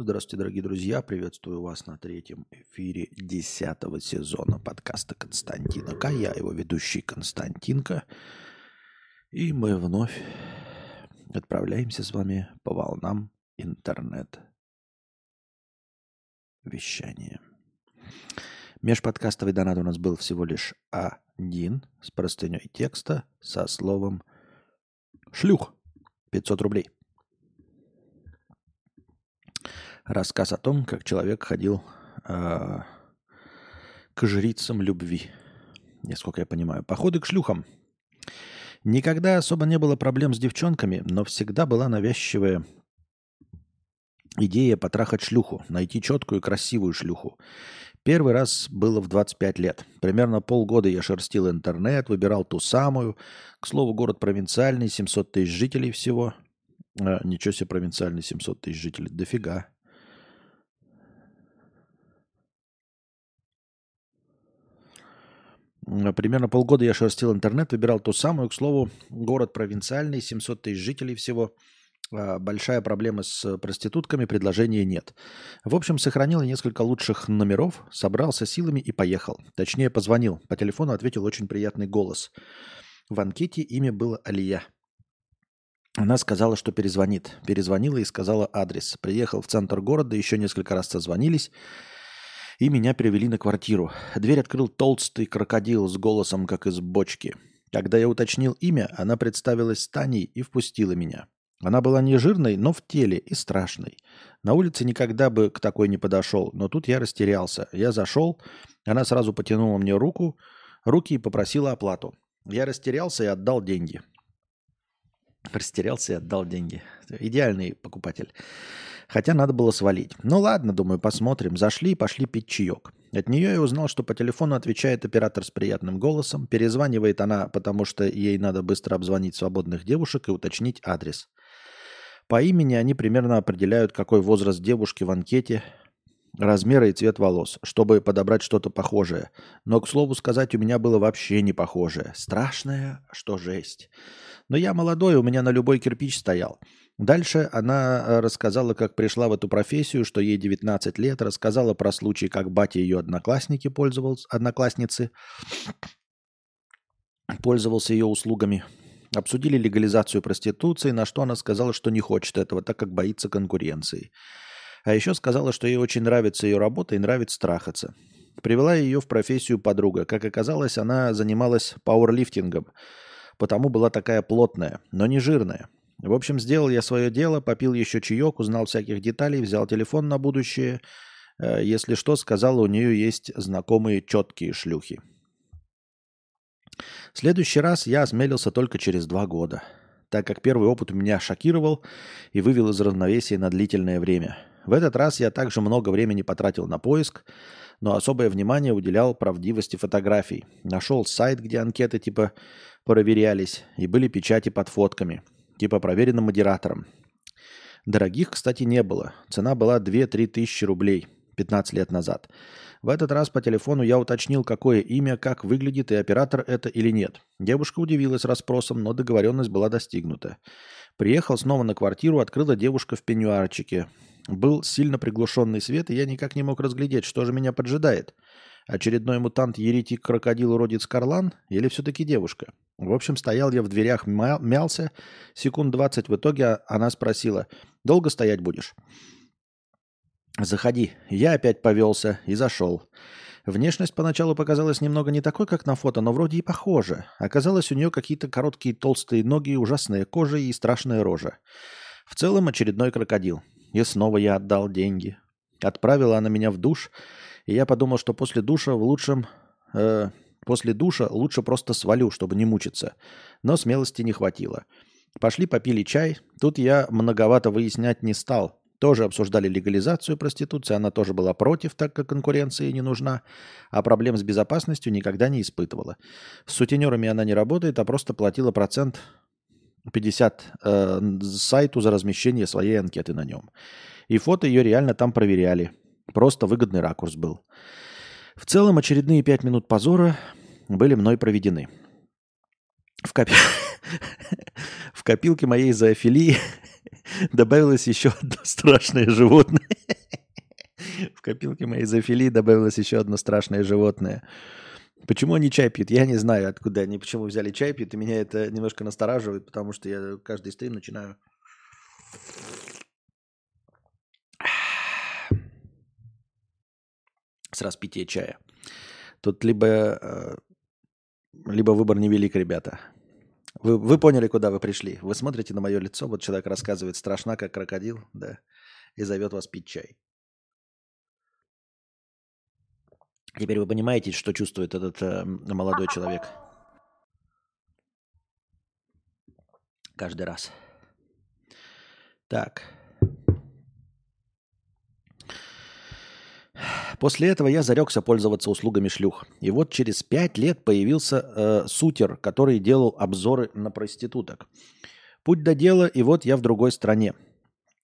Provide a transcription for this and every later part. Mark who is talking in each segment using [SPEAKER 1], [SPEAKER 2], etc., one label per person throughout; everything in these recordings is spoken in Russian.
[SPEAKER 1] Здравствуйте, дорогие друзья. Приветствую вас на третьем эфире десятого сезона подкаста Константина К. Я его ведущий Константинка. И мы вновь отправляемся с вами по волнам интернет-вещания. Межподкастовый донат у нас был всего лишь один с простыней текста со словом «шлюх» 500 рублей. Рассказ о том, как человек ходил э, к жрицам любви. Насколько я понимаю. Походы к шлюхам. Никогда особо не было проблем с девчонками, но всегда была навязчивая идея потрахать шлюху, найти четкую и красивую шлюху. Первый раз было в 25 лет. Примерно полгода я шерстил интернет, выбирал ту самую. К слову, город провинциальный, 700 тысяч жителей всего. А, ничего себе провинциальный, 700 тысяч жителей. Дофига. Примерно полгода я шерстил интернет, выбирал ту самую. К слову, город провинциальный, 700 тысяч жителей всего. А, большая проблема с проститутками, предложения нет. В общем, сохранил несколько лучших номеров, собрался силами и поехал. Точнее, позвонил. По телефону ответил очень приятный голос. В анкете имя было Алия. Она сказала, что перезвонит. Перезвонила и сказала адрес. Приехал в центр города, еще несколько раз созвонились и меня перевели на квартиру. Дверь открыл толстый крокодил с голосом, как из бочки. Когда я уточнил имя, она представилась Таней и впустила меня. Она была не жирной, но в теле и страшной. На улице никогда бы к такой не подошел, но тут я растерялся. Я зашел, она сразу потянула мне руку, руки и попросила оплату. Я растерялся и отдал деньги. Растерялся и отдал деньги. Идеальный покупатель. Хотя надо было свалить. Ну ладно, думаю, посмотрим. Зашли и пошли пить чаек. От нее я узнал, что по телефону отвечает оператор с приятным голосом. Перезванивает она, потому что ей надо быстро обзвонить свободных девушек и уточнить адрес. По имени они примерно определяют, какой возраст девушки в анкете, размеры и цвет волос, чтобы подобрать что-то похожее. Но, к слову сказать, у меня было вообще не похожее. Страшное, что жесть. Но я молодой, у меня на любой кирпич стоял. Дальше она э, рассказала, как пришла в эту профессию, что ей 19 лет, рассказала про случай, как батя ее одноклассники пользовался, одноклассницы пользовался ее услугами. Обсудили легализацию проституции, на что она сказала, что не хочет этого, так как боится конкуренции. А еще сказала, что ей очень нравится ее работа и нравится трахаться. Привела ее в профессию подруга. Как оказалось, она занималась пауэрлифтингом, потому была такая плотная, но не жирная. В общем, сделал я свое дело, попил еще чаек, узнал всяких деталей, взял телефон на будущее. Э, если что, сказал, у нее есть знакомые четкие шлюхи. Следующий раз я осмелился только через два года, так как первый опыт меня шокировал и вывел из равновесия на длительное время. В этот раз я также много времени потратил на поиск, но особое внимание уделял правдивости фотографий. Нашел сайт, где анкеты типа проверялись, и были печати под фотками – типа проверенным модератором. Дорогих, кстати, не было. Цена была 2-3 тысячи рублей 15 лет назад. В этот раз по телефону я уточнил, какое имя, как выглядит и оператор это или нет. Девушка удивилась расспросом, но договоренность была достигнута. Приехал снова на квартиру, открыла девушка в пеньюарчике. Был сильно приглушенный свет, и я никак не мог разглядеть, что же меня поджидает. Очередной мутант еретик крокодил уродец Карлан или все-таки девушка? В общем, стоял я в дверях, мялся. Секунд двадцать в итоге она спросила, долго стоять будешь? Заходи. Я опять повелся и зашел. Внешность поначалу показалась немного не такой, как на фото, но вроде и похоже. Оказалось, у нее какие-то короткие толстые ноги, ужасная кожа и страшная рожа. В целом очередной крокодил. И снова я отдал деньги. Отправила она меня в душ, и я подумал, что после душа в лучшем... Э, после душа лучше просто свалю, чтобы не мучиться. Но смелости не хватило. Пошли попили чай. Тут я многовато выяснять не стал. Тоже обсуждали легализацию проституции. Она тоже была против, так как конкуренция не нужна. А проблем с безопасностью никогда не испытывала. С сутенерами она не работает, а просто платила процент 50 э, сайту за размещение своей анкеты на нем. И фото ее реально там проверяли. Просто выгодный ракурс был. В целом очередные пять минут позора были мной проведены. В, копи... в копилке моей зоофилии добавилось еще одно страшное животное. копилке моей зоофилии добавилось еще одно страшное животное. Почему они чай пьют? Я не знаю, откуда они, почему взяли чай пьют, и меня это немножко настораживает, потому что я каждый стрим начинаю с распития чая. Тут либо, э, либо выбор невелик, ребята. Вы, вы поняли, куда вы пришли. Вы смотрите на мое лицо, вот человек рассказывает страшно, как крокодил, да, и зовет вас пить чай. Теперь вы понимаете, что чувствует этот э, молодой человек. Каждый раз. Так. После этого я зарекся пользоваться услугами шлюх. И вот через пять лет появился э, сутер, который делал обзоры на проституток. Путь до дела, и вот я в другой стране.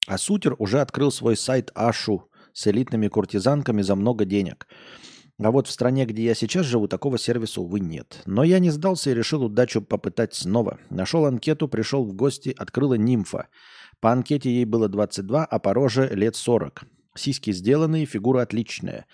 [SPEAKER 1] А сутер уже открыл свой сайт Ашу с элитными куртизанками за много денег. А вот в стране, где я сейчас живу, такого сервиса, увы, нет. Но я не сдался и решил удачу попытать снова. Нашел анкету, пришел в гости, открыла нимфа. По анкете ей было 22, а по роже лет 40. Сиськи сделанные, фигура отличная.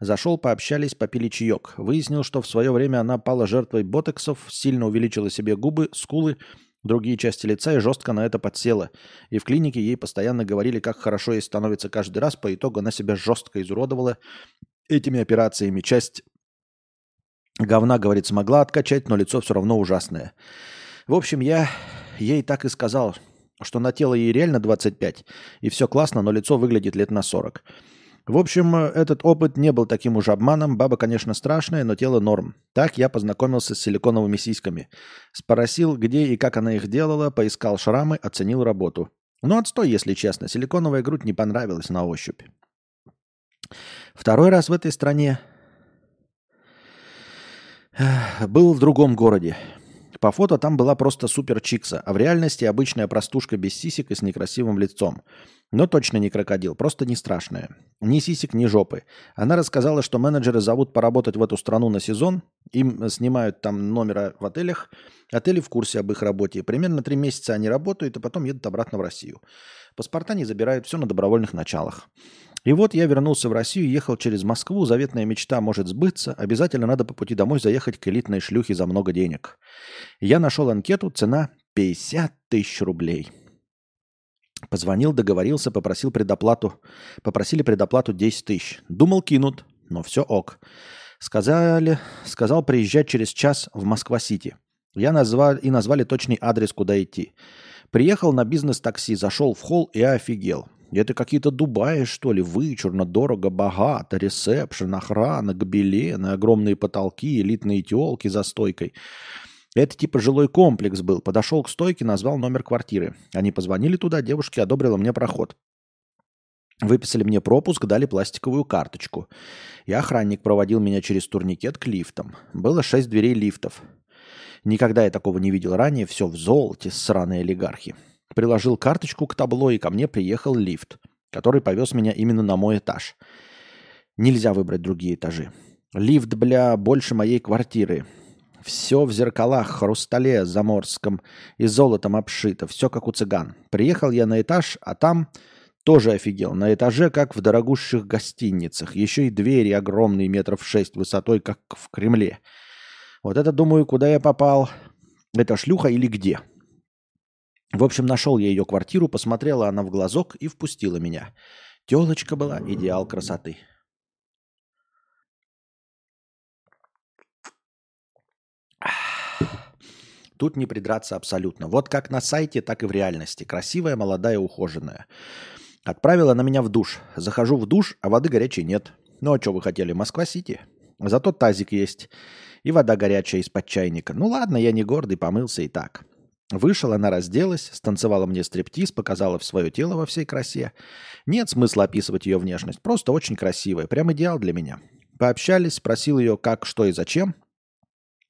[SPEAKER 1] Зашел, пообщались, попили чаек. Выяснил, что в свое время она пала жертвой ботоксов, сильно увеличила себе губы, скулы, другие части лица и жестко на это подсела. И в клинике ей постоянно говорили, как хорошо ей становится каждый раз. По итогу она себя жестко изуродовала этими операциями. Часть говна, говорит, смогла откачать, но лицо все равно ужасное. В общем, я ей так и сказал – что на тело ей реально 25, и все классно, но лицо выглядит лет на 40. В общем, этот опыт не был таким уж обманом. Баба, конечно, страшная, но тело норм. Так я познакомился с силиконовыми сиськами. Спросил, где и как она их делала, поискал шрамы, оценил работу. Ну, отстой, если честно. Силиконовая грудь не понравилась на ощупь. Второй раз в этой стране был в другом городе. По фото там была просто супер чикса, а в реальности обычная простушка без сисек и с некрасивым лицом. Но точно не крокодил, просто не страшная. Ни сисек, ни жопы. Она рассказала, что менеджеры зовут поработать в эту страну на сезон, им снимают там номера в отелях, отели в курсе об их работе. Примерно три месяца они работают, и потом едут обратно в Россию. Паспорта не забирают, все на добровольных началах. И вот я вернулся в Россию, ехал через Москву, заветная мечта может сбыться, обязательно надо по пути домой заехать к элитной шлюхе за много денег. Я нашел анкету, цена 50 тысяч рублей. Позвонил, договорился, попросил предоплату. Попросили предоплату 10 тысяч. Думал, кинут, но все ок. Сказали, сказал приезжать через час в Москва-Сити. Я назвал, и назвали точный адрес, куда идти. Приехал на бизнес-такси, зашел в холл и офигел. Это какие-то Дубаи, что ли, вычурно, дорого, богато, ресепшн, охрана, гобелены, огромные потолки, элитные телки за стойкой. Это типа жилой комплекс был. Подошел к стойке, назвал номер квартиры. Они позвонили туда, девушке одобрила мне проход. Выписали мне пропуск, дали пластиковую карточку. И охранник проводил меня через турникет к лифтам. Было шесть дверей лифтов. Никогда я такого не видел ранее. Все в золоте, сраные олигархи. Приложил карточку к табло, и ко мне приехал лифт, который повез меня именно на мой этаж. Нельзя выбрать другие этажи. Лифт, бля, больше моей квартиры. Все в зеркалах, хрустале заморском и золотом обшито. Все как у цыган. Приехал я на этаж, а там тоже офигел. На этаже, как в дорогущих гостиницах. Еще и двери огромные, метров шесть высотой, как в Кремле. Вот это, думаю, куда я попал. Это шлюха или где? В общем, нашел я ее квартиру, посмотрела она в глазок и впустила меня. Телочка была идеал красоты. Тут не придраться абсолютно. Вот как на сайте, так и в реальности. Красивая, молодая, ухоженная. Отправила на меня в душ. Захожу в душ, а воды горячей нет. Ну а что вы хотели? Москва-Сити. Зато тазик есть. И вода горячая из-под чайника. Ну ладно, я не гордый, помылся и так. Вышел, она разделась, станцевала мне стриптиз, показала свое тело во всей красе. Нет смысла описывать ее внешность, просто очень красивая, прям идеал для меня. Пообщались, спросил ее, как, что и зачем.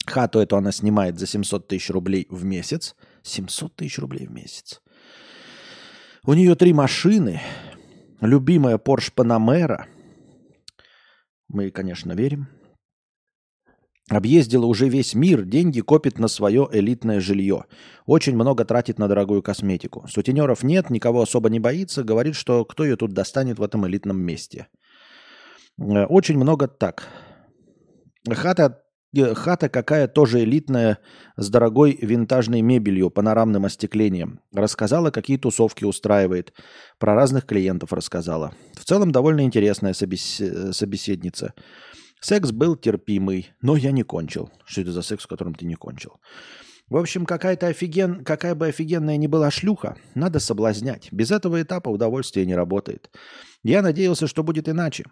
[SPEAKER 1] Хату эту она снимает за 700 тысяч рублей в месяц. 700 тысяч рублей в месяц. У нее три машины. Любимая Porsche Panamera. Мы, конечно, верим. Объездила уже весь мир, деньги копит на свое элитное жилье. Очень много тратит на дорогую косметику. Сутенеров нет, никого особо не боится, говорит, что кто ее тут достанет в этом элитном месте. Э, очень много так. Хата, э, хата какая тоже элитная, с дорогой винтажной мебелью, панорамным остеклением. Рассказала, какие тусовки устраивает. Про разных клиентов рассказала. В целом довольно интересная собес... Э, собеседница. Секс был терпимый, но я не кончил. Что это за секс, в котором ты не кончил? В общем, какая-то офиген... какая бы офигенная ни была шлюха, надо соблазнять. Без этого этапа удовольствие не работает. Я надеялся, что будет иначе.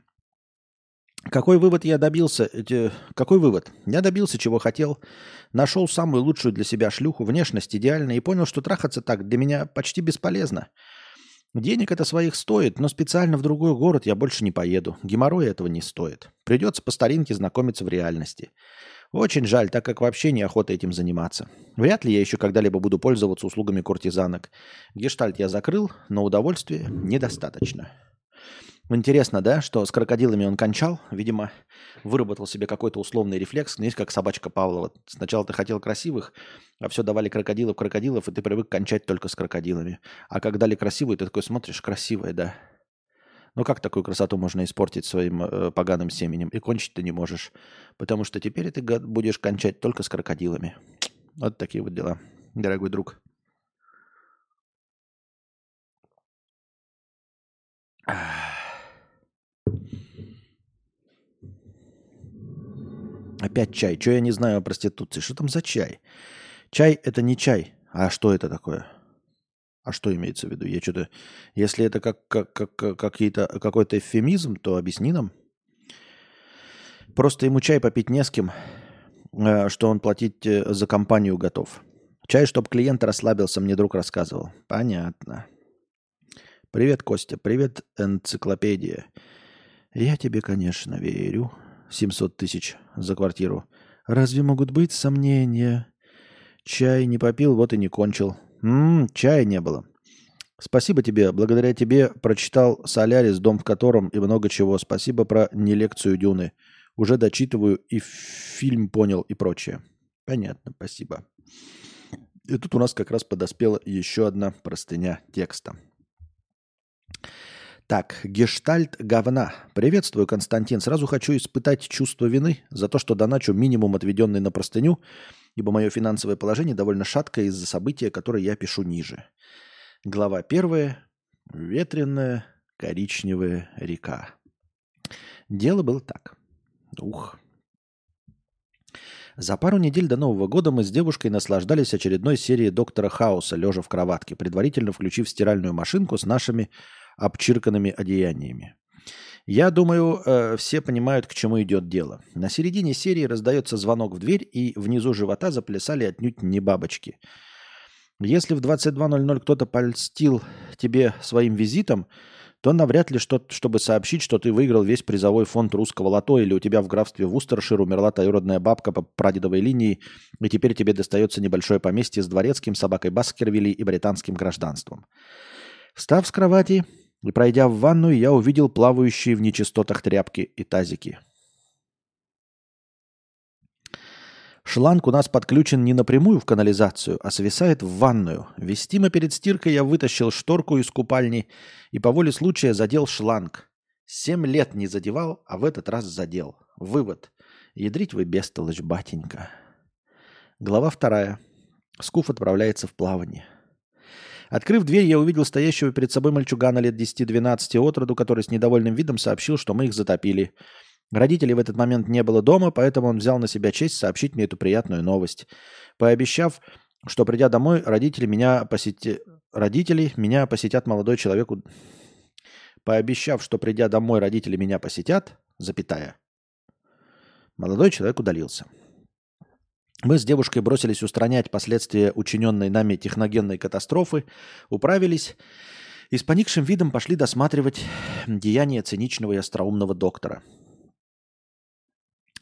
[SPEAKER 1] Какой вывод я добился? Какой вывод? Я добился, чего хотел. Нашел самую лучшую для себя шлюху, внешность идеальная, и понял, что трахаться так для меня почти бесполезно. Денег это своих стоит, но специально в другой город я больше не поеду. Геморрой этого не стоит. Придется по старинке знакомиться в реальности. Очень жаль, так как вообще неохота этим заниматься. Вряд ли я еще когда-либо буду пользоваться услугами куртизанок. Гештальт я закрыл, но удовольствия недостаточно. Интересно, да, что с крокодилами он кончал, видимо, выработал себе какой-то условный рефлекс, знаете, как собачка Павлова. Сначала ты хотел красивых, а все давали крокодилов, крокодилов, и ты привык кончать только с крокодилами. А как дали красивые, ты такой смотришь, красивая, да. Ну как такую красоту можно испортить своим э, поганым семенем? И кончить ты не можешь. Потому что теперь ты будешь кончать только с крокодилами. Вот такие вот дела, дорогой друг. Опять чай. Что я не знаю о проституции? Что там за чай? Чай это не чай. А что это такое? А что имеется в виду? Я что-то... Если это как, как, как, какие-то, какой-то эвфемизм, то объясни нам. Просто ему чай попить не с кем, э, что он платить э, за компанию готов. Чай, чтобы клиент расслабился, мне друг рассказывал. Понятно. Привет, Костя. Привет, энциклопедия. Я тебе, конечно, верю. 700 тысяч за квартиру. Разве могут быть сомнения? Чай не попил, вот и не кончил. Ммм, чая не было. Спасибо тебе. Благодаря тебе прочитал «Солярис», дом в котором и много чего. Спасибо про не лекцию Дюны. Уже дочитываю и фильм понял и прочее. Понятно, спасибо. И тут у нас как раз подоспела еще одна простыня текста. Так, гештальт говна. Приветствую, Константин. Сразу хочу испытать чувство вины за то, что доначу минимум, отведенный на простыню, ибо мое финансовое положение довольно шаткое из-за события, которое я пишу ниже. Глава первая. Ветреная коричневая река. Дело было так. Ух. За пару недель до Нового года мы с девушкой наслаждались очередной серией Доктора Хауса, лежа в кроватке, предварительно включив стиральную машинку с нашими обчирканными одеяниями. Я думаю, э, все понимают, к чему идет дело. На середине серии раздается звонок в дверь, и внизу живота заплясали отнюдь не бабочки. Если в 22.00 кто-то польстил тебе своим визитом, то навряд ли что чтобы сообщить, что ты выиграл весь призовой фонд русского лото, или у тебя в графстве Вустершир умерла троюродная бабка по прадедовой линии, и теперь тебе достается небольшое поместье с дворецким, собакой Баскервилли и британским гражданством. Встав с кровати, и пройдя в ванную, я увидел плавающие в нечистотах тряпки и тазики. Шланг у нас подключен не напрямую в канализацию, а свисает в ванную. Вестимо перед стиркой я вытащил шторку из купальни и по воле случая задел шланг. Семь лет не задевал, а в этот раз задел. Вывод. Ядрить вы бестолочь, батенька. Глава вторая. Скуф отправляется в плавание. Открыв дверь, я увидел стоящего перед собой мальчугана лет 10-12 от роду, который с недовольным видом сообщил, что мы их затопили. Родителей в этот момент не было дома, поэтому он взял на себя честь сообщить мне эту приятную новость. Пообещав, что придя домой, родители меня посети... родители меня посетят молодой человек. Пообещав, что придя домой, родители меня посетят, запятая, молодой человек удалился. Мы с девушкой бросились устранять последствия учиненной нами техногенной катастрофы, управились и с поникшим видом пошли досматривать деяния циничного и остроумного доктора.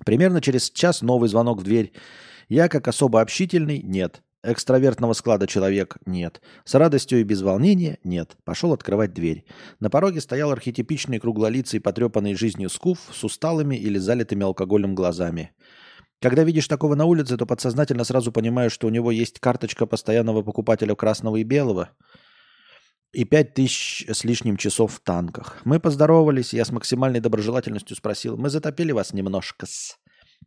[SPEAKER 1] Примерно через час новый звонок в дверь. Я, как особо общительный, нет. Экстравертного склада человек – нет. С радостью и без волнения – нет. Пошел открывать дверь. На пороге стоял архетипичный круглолицый, потрепанный жизнью скуф с усталыми или залитыми алкоголем глазами. Когда видишь такого на улице, то подсознательно сразу понимаешь, что у него есть карточка постоянного покупателя красного и белого. и пять тысяч с лишним часов в танках. Мы поздоровались, я с максимальной доброжелательностью спросил, мы затопили вас немножко-с.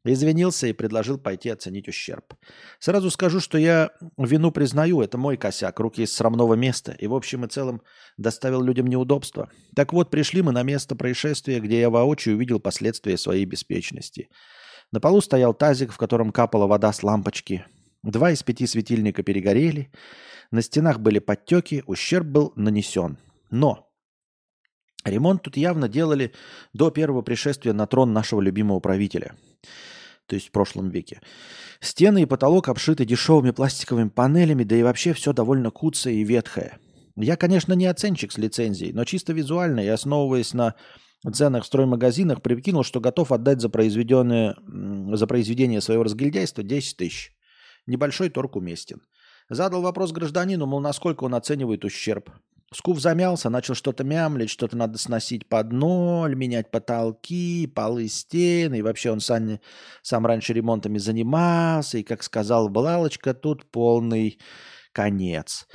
[SPEAKER 1] Извинился и предложил пойти оценить ущерб. Сразу скажу, что я вину признаю, это мой косяк, руки из срамного места, и в общем и целом доставил людям неудобства. Так вот, пришли мы на место происшествия, где я воочию увидел последствия своей беспечности. На полу стоял тазик, в котором капала вода с лампочки. Два из пяти светильника перегорели, на стенах были подтеки, ущерб был нанесен. Но ремонт тут явно делали до первого пришествия на трон нашего любимого правителя – то есть в прошлом веке. Стены и потолок обшиты дешевыми пластиковыми панелями, да и вообще все довольно куцое и ветхое. Я, конечно, не оценщик с лицензией, но чисто визуально и основываясь на ценах в строймагазинах, прикинул, что готов отдать за, произведенное, за произведение своего разгильдяйства 10 тысяч. Небольшой торг уместен. Задал вопрос гражданину, мол, насколько он оценивает ущерб. Скуф замялся, начал что-то мямлить, что-то надо сносить под ноль, менять потолки, полы, стены. И вообще он сам, сам раньше ремонтами занимался. И, как сказал Балалочка, тут полный конец.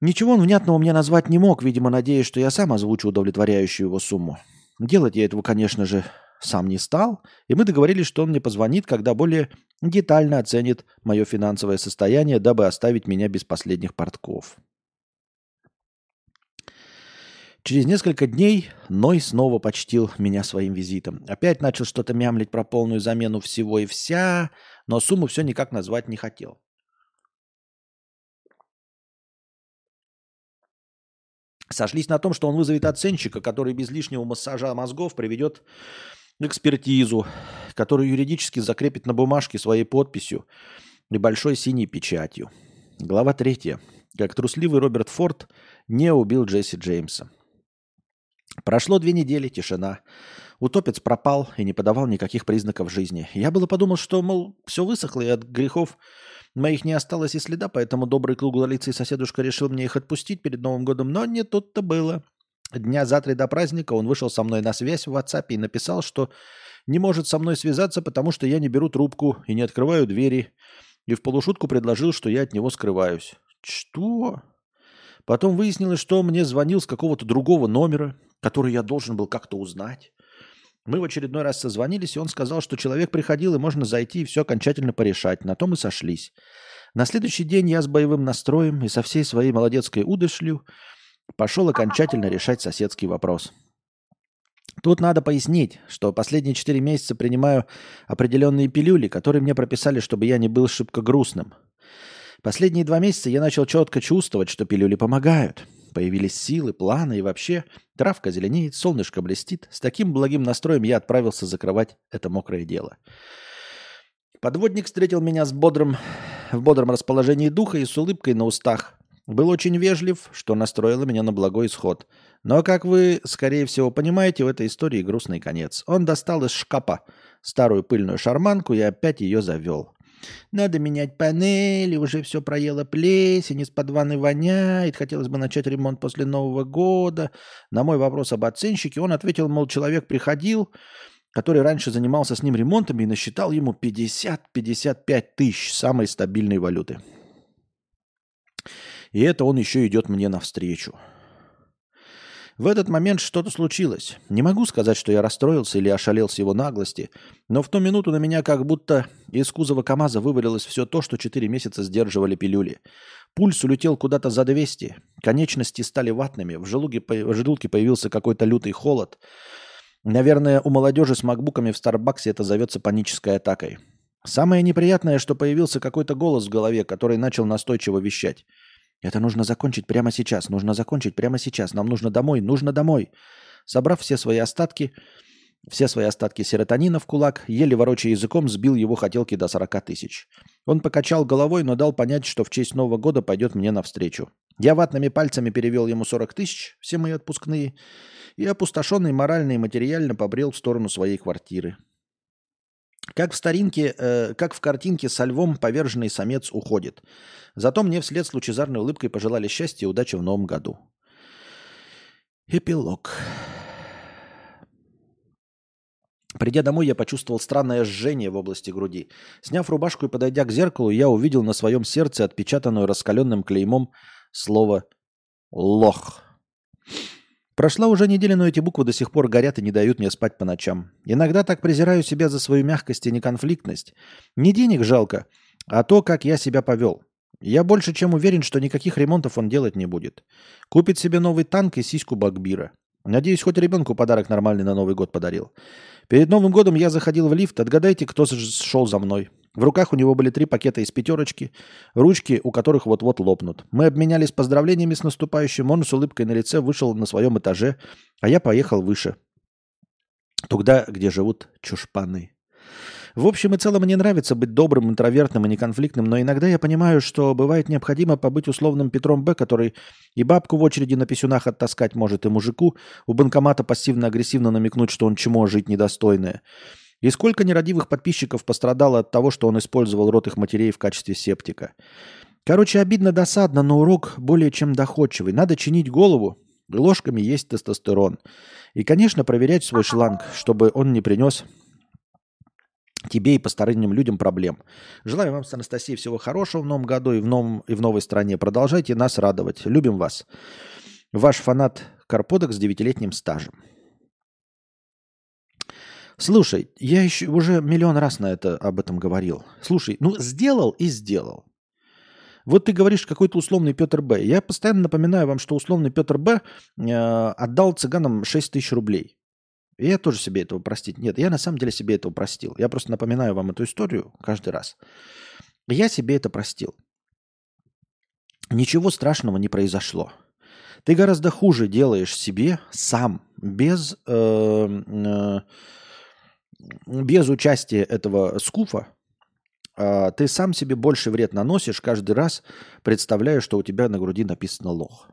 [SPEAKER 1] Ничего он внятного мне назвать не мог, видимо, надеясь, что я сам озвучу удовлетворяющую его сумму. Делать я этого, конечно же, сам не стал, и мы договорились, что он мне позвонит, когда более детально оценит мое финансовое состояние, дабы оставить меня без последних портков. Через несколько дней Ной снова почтил меня своим визитом. Опять начал что-то мямлить про полную замену всего и вся, но сумму все никак назвать не хотел. Сошлись на том, что он вызовет оценщика, который без лишнего массажа мозгов приведет экспертизу, которую юридически закрепит на бумажке своей подписью и большой синей печатью. Глава третья. Как трусливый Роберт Форд не убил Джесси Джеймса. Прошло две недели, тишина. Утопец пропал и не подавал никаких признаков жизни. Я было подумал, что, мол, все высохло, и от грехов моих не осталось и следа, поэтому добрый круглолицый соседушка решил мне их отпустить перед Новым годом, но не тут-то было. Дня за три до праздника он вышел со мной на связь в WhatsApp и написал, что не может со мной связаться, потому что я не беру трубку и не открываю двери. И в полушутку предложил, что я от него скрываюсь. Что? Потом выяснилось, что мне звонил с какого-то другого номера, который я должен был как-то узнать. Мы в очередной раз созвонились, и он сказал, что человек приходил, и можно зайти и все окончательно порешать. На том и сошлись. На следующий день я с боевым настроем и со всей своей молодецкой удышлью пошел окончательно решать соседский вопрос. Тут надо пояснить, что последние четыре месяца принимаю определенные пилюли, которые мне прописали, чтобы я не был шибко грустным. Последние два месяца я начал четко чувствовать, что пилюли помогают. Появились силы, планы и вообще травка зеленеет, солнышко блестит. С таким благим настроем я отправился закрывать это мокрое дело. Подводник встретил меня с бодрым, в бодром расположении духа и с улыбкой на устах. Был очень вежлив, что настроило меня на благой исход. Но, как вы, скорее всего, понимаете, в этой истории грустный конец. Он достал из шкафа старую пыльную шарманку и опять ее завел. Надо менять панели, уже все проело плесень, из-под ванны воняет, хотелось бы начать ремонт после Нового года. На мой вопрос об оценщике он ответил, мол, человек приходил, который раньше занимался с ним ремонтами и насчитал ему 50-55 тысяч самой стабильной валюты. И это он еще идет мне навстречу. В этот момент что-то случилось. Не могу сказать, что я расстроился или ошалел с его наглости, но в ту минуту на меня как будто из кузова КамАЗа вывалилось все то, что четыре месяца сдерживали пилюли. Пульс улетел куда-то за 200, конечности стали ватными, в желудке, в желудке появился какой-то лютый холод. Наверное, у молодежи с макбуками в Старбаксе это зовется панической атакой. Самое неприятное, что появился какой-то голос в голове, который начал настойчиво вещать. Это нужно закончить прямо сейчас, нужно закончить прямо сейчас, нам нужно домой, нужно домой. Собрав все свои остатки, все свои остатки серотонина в кулак, еле ворочая языком, сбил его хотелки до 40 тысяч. Он покачал головой, но дал понять, что в честь Нового года пойдет мне навстречу. Я ватными пальцами перевел ему 40 тысяч, все мои отпускные, и опустошенный морально и материально побрел в сторону своей квартиры. Как в старинке, э, как в картинке со львом поверженный самец уходит. Зато мне вслед с лучезарной улыбкой пожелали счастья и удачи в новом году. Эпилог. Придя домой, я почувствовал странное жжение в области груди. Сняв рубашку и подойдя к зеркалу, я увидел на своем сердце отпечатанную раскаленным клеймом слово Лох. Прошла уже неделя, но эти буквы до сих пор горят и не дают мне спать по ночам. Иногда так презираю себя за свою мягкость и неконфликтность. Не денег жалко, а то, как я себя повел. Я больше чем уверен, что никаких ремонтов он делать не будет. Купит себе новый танк и сиську Багбира. Надеюсь, хоть ребенку подарок нормальный на Новый год подарил. Перед Новым годом я заходил в лифт. Отгадайте, кто шел за мной. В руках у него были три пакета из пятерочки, ручки у которых вот-вот лопнут. Мы обменялись поздравлениями с наступающим. Он с улыбкой на лице вышел на своем этаже, а я поехал выше. Туда, где живут чушпаны. В общем и целом мне нравится быть добрым, интровертным и неконфликтным, но иногда я понимаю, что бывает необходимо побыть условным Петром Б, который и бабку в очереди на писюнах оттаскать может, и мужику у банкомата пассивно-агрессивно намекнуть, что он чему жить недостойное. И сколько нерадивых подписчиков пострадало от того, что он использовал рот их матерей в качестве септика. Короче, обидно, досадно, но урок более чем доходчивый. Надо чинить голову, ложками есть тестостерон. И, конечно, проверять свой шланг, чтобы он не принес тебе и посторонним людям проблем. Желаю вам с Анастасией всего хорошего в новом году и в, новом, и в новой стране. Продолжайте нас радовать. Любим вас. Ваш фанат Карподок с девятилетним стажем. Слушай, я еще уже миллион раз на это об этом говорил. Слушай, ну сделал и сделал. Вот ты говоришь какой-то условный Петр Б. Я постоянно напоминаю вам, что условный Петр Б э, отдал цыганам 6 тысяч рублей. Я тоже себе этого простить. Нет, я на самом деле себе этого простил. Я просто напоминаю вам эту историю каждый раз. Я себе это простил. Ничего страшного не произошло. Ты гораздо хуже делаешь себе сам, без, э, э, без участия этого скуфа. Э, ты сам себе больше вред наносишь каждый раз, представляя, что у тебя на груди написано лох.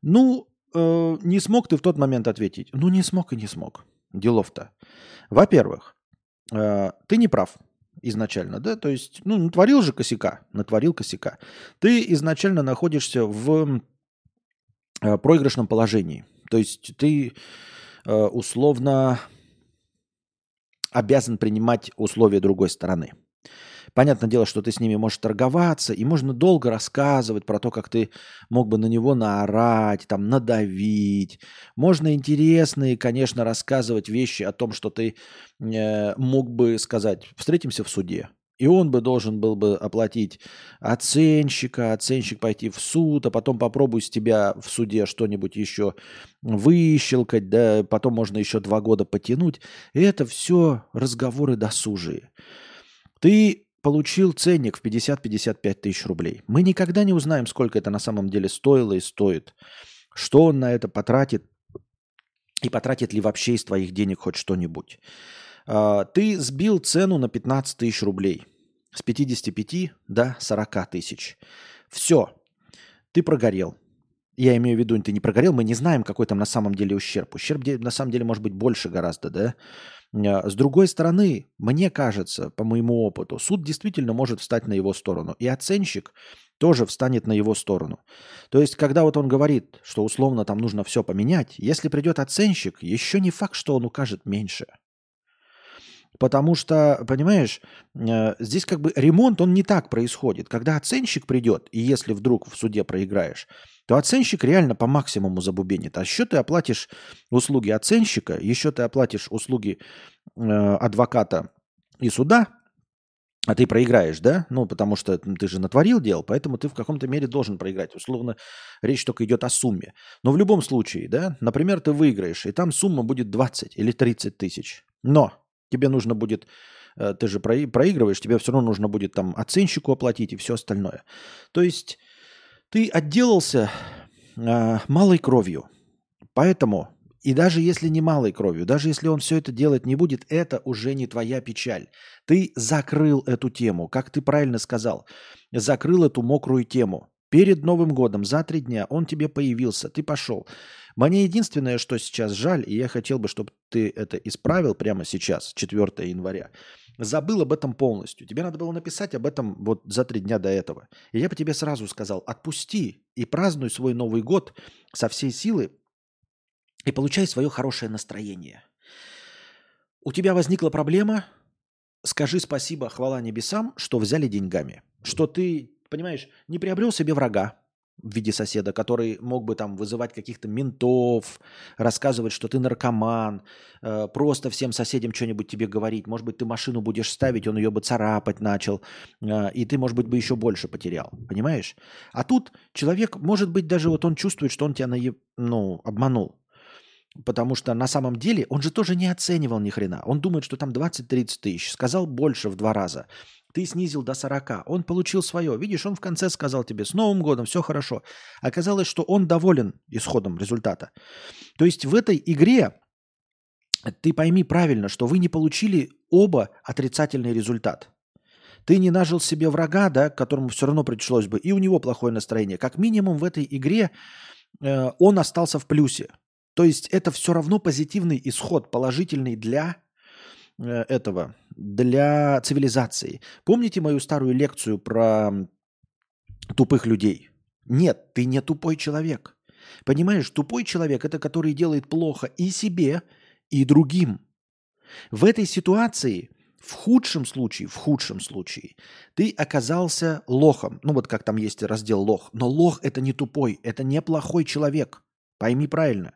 [SPEAKER 1] Ну, э, не смог ты в тот момент ответить? Ну, не смог и не смог. Делов-то. Во-первых, э, ты не прав изначально, да, то есть, ну, натворил же косяка, натворил косяка. Ты изначально находишься в э, проигрышном положении. То есть ты э, условно обязан принимать условия другой стороны. Понятное дело, что ты с ними можешь торговаться, и можно долго рассказывать про то, как ты мог бы на него наорать, там, надавить. Можно интересные, конечно, рассказывать вещи о том, что ты э, мог бы сказать, встретимся в суде. И он бы должен был бы оплатить оценщика, оценщик пойти в суд, а потом попробуй с тебя в суде что-нибудь еще выщелкать, да, потом можно еще два года потянуть. И это все разговоры досужие. Ты получил ценник в 50-55 тысяч рублей. Мы никогда не узнаем, сколько это на самом деле стоило и стоит. Что он на это потратит и потратит ли вообще из твоих денег хоть что-нибудь. А, ты сбил цену на 15 тысяч рублей. С 55 до 40 тысяч. Все. Ты прогорел. Я имею в виду, ты не прогорел, мы не знаем, какой там на самом деле ущерб. Ущерб на самом деле может быть больше гораздо, да? А, с другой стороны, мне кажется, по моему опыту, суд действительно может встать на его сторону. И оценщик тоже встанет на его сторону. То есть, когда вот он говорит, что условно там нужно все поменять, если придет оценщик, еще не факт, что он укажет меньше. Потому что, понимаешь, э, здесь как бы ремонт, он не так происходит. Когда оценщик придет, и если вдруг в суде проиграешь, то оценщик реально по максимуму забубенит. А еще ты оплатишь услуги оценщика, еще ты оплатишь услуги э, адвоката и суда, а ты проиграешь, да? Ну, потому что ты же натворил дел, поэтому ты в каком-то мере должен проиграть. Условно, речь только идет о сумме. Но в любом случае, да, например, ты выиграешь, и там сумма будет 20 или 30 тысяч. Но тебе нужно будет, э, ты же проигрываешь, тебе все равно нужно будет там оценщику оплатить и все остальное. То есть ты отделался э, малой кровью. Поэтому, и даже если не малой кровью, даже если он все это делать не будет, это уже не твоя печаль. Ты закрыл эту тему, как ты правильно сказал, закрыл эту мокрую тему. Перед Новым годом, за три дня он тебе появился, ты пошел. Мне единственное, что сейчас жаль, и я хотел бы, чтобы ты это исправил прямо сейчас, 4 января – забыл об этом полностью. Тебе надо было написать об этом вот за три дня до этого. И я бы тебе сразу сказал, отпусти и празднуй свой Новый год со всей силы и получай свое хорошее настроение. У тебя возникла проблема, скажи спасибо, хвала небесам, что взяли деньгами. Что ты, понимаешь, не приобрел себе врага, в виде соседа, который мог бы там вызывать каких-то ментов, рассказывать, что ты наркоман, э, просто всем соседям что-нибудь тебе говорить. Может быть, ты машину будешь ставить, он ее бы царапать начал, э, и ты, может быть, бы еще больше потерял. Понимаешь? А тут человек, может быть, даже вот он чувствует, что он тебя на, ну, обманул. Потому что на самом деле он же тоже не оценивал ни хрена. Он думает, что там 20-30 тысяч. Сказал больше в два раза. Ты снизил до 40. Он получил свое. Видишь, он в конце сказал тебе, с Новым годом, все хорошо. Оказалось, что он доволен исходом результата. То есть в этой игре ты пойми правильно, что вы не получили оба отрицательный результат. Ты не нажил себе врага, да, которому все равно пришлось бы, и у него плохое настроение. Как минимум в этой игре э, он остался в плюсе. То есть это все равно позитивный исход, положительный для этого, для цивилизации. Помните мою старую лекцию про тупых людей? Нет, ты не тупой человек. Понимаешь, тупой человек – это который делает плохо и себе, и другим. В этой ситуации, в худшем случае, в худшем случае, ты оказался лохом. Ну вот как там есть раздел лох. Но лох – это не тупой, это не плохой человек. Пойми правильно.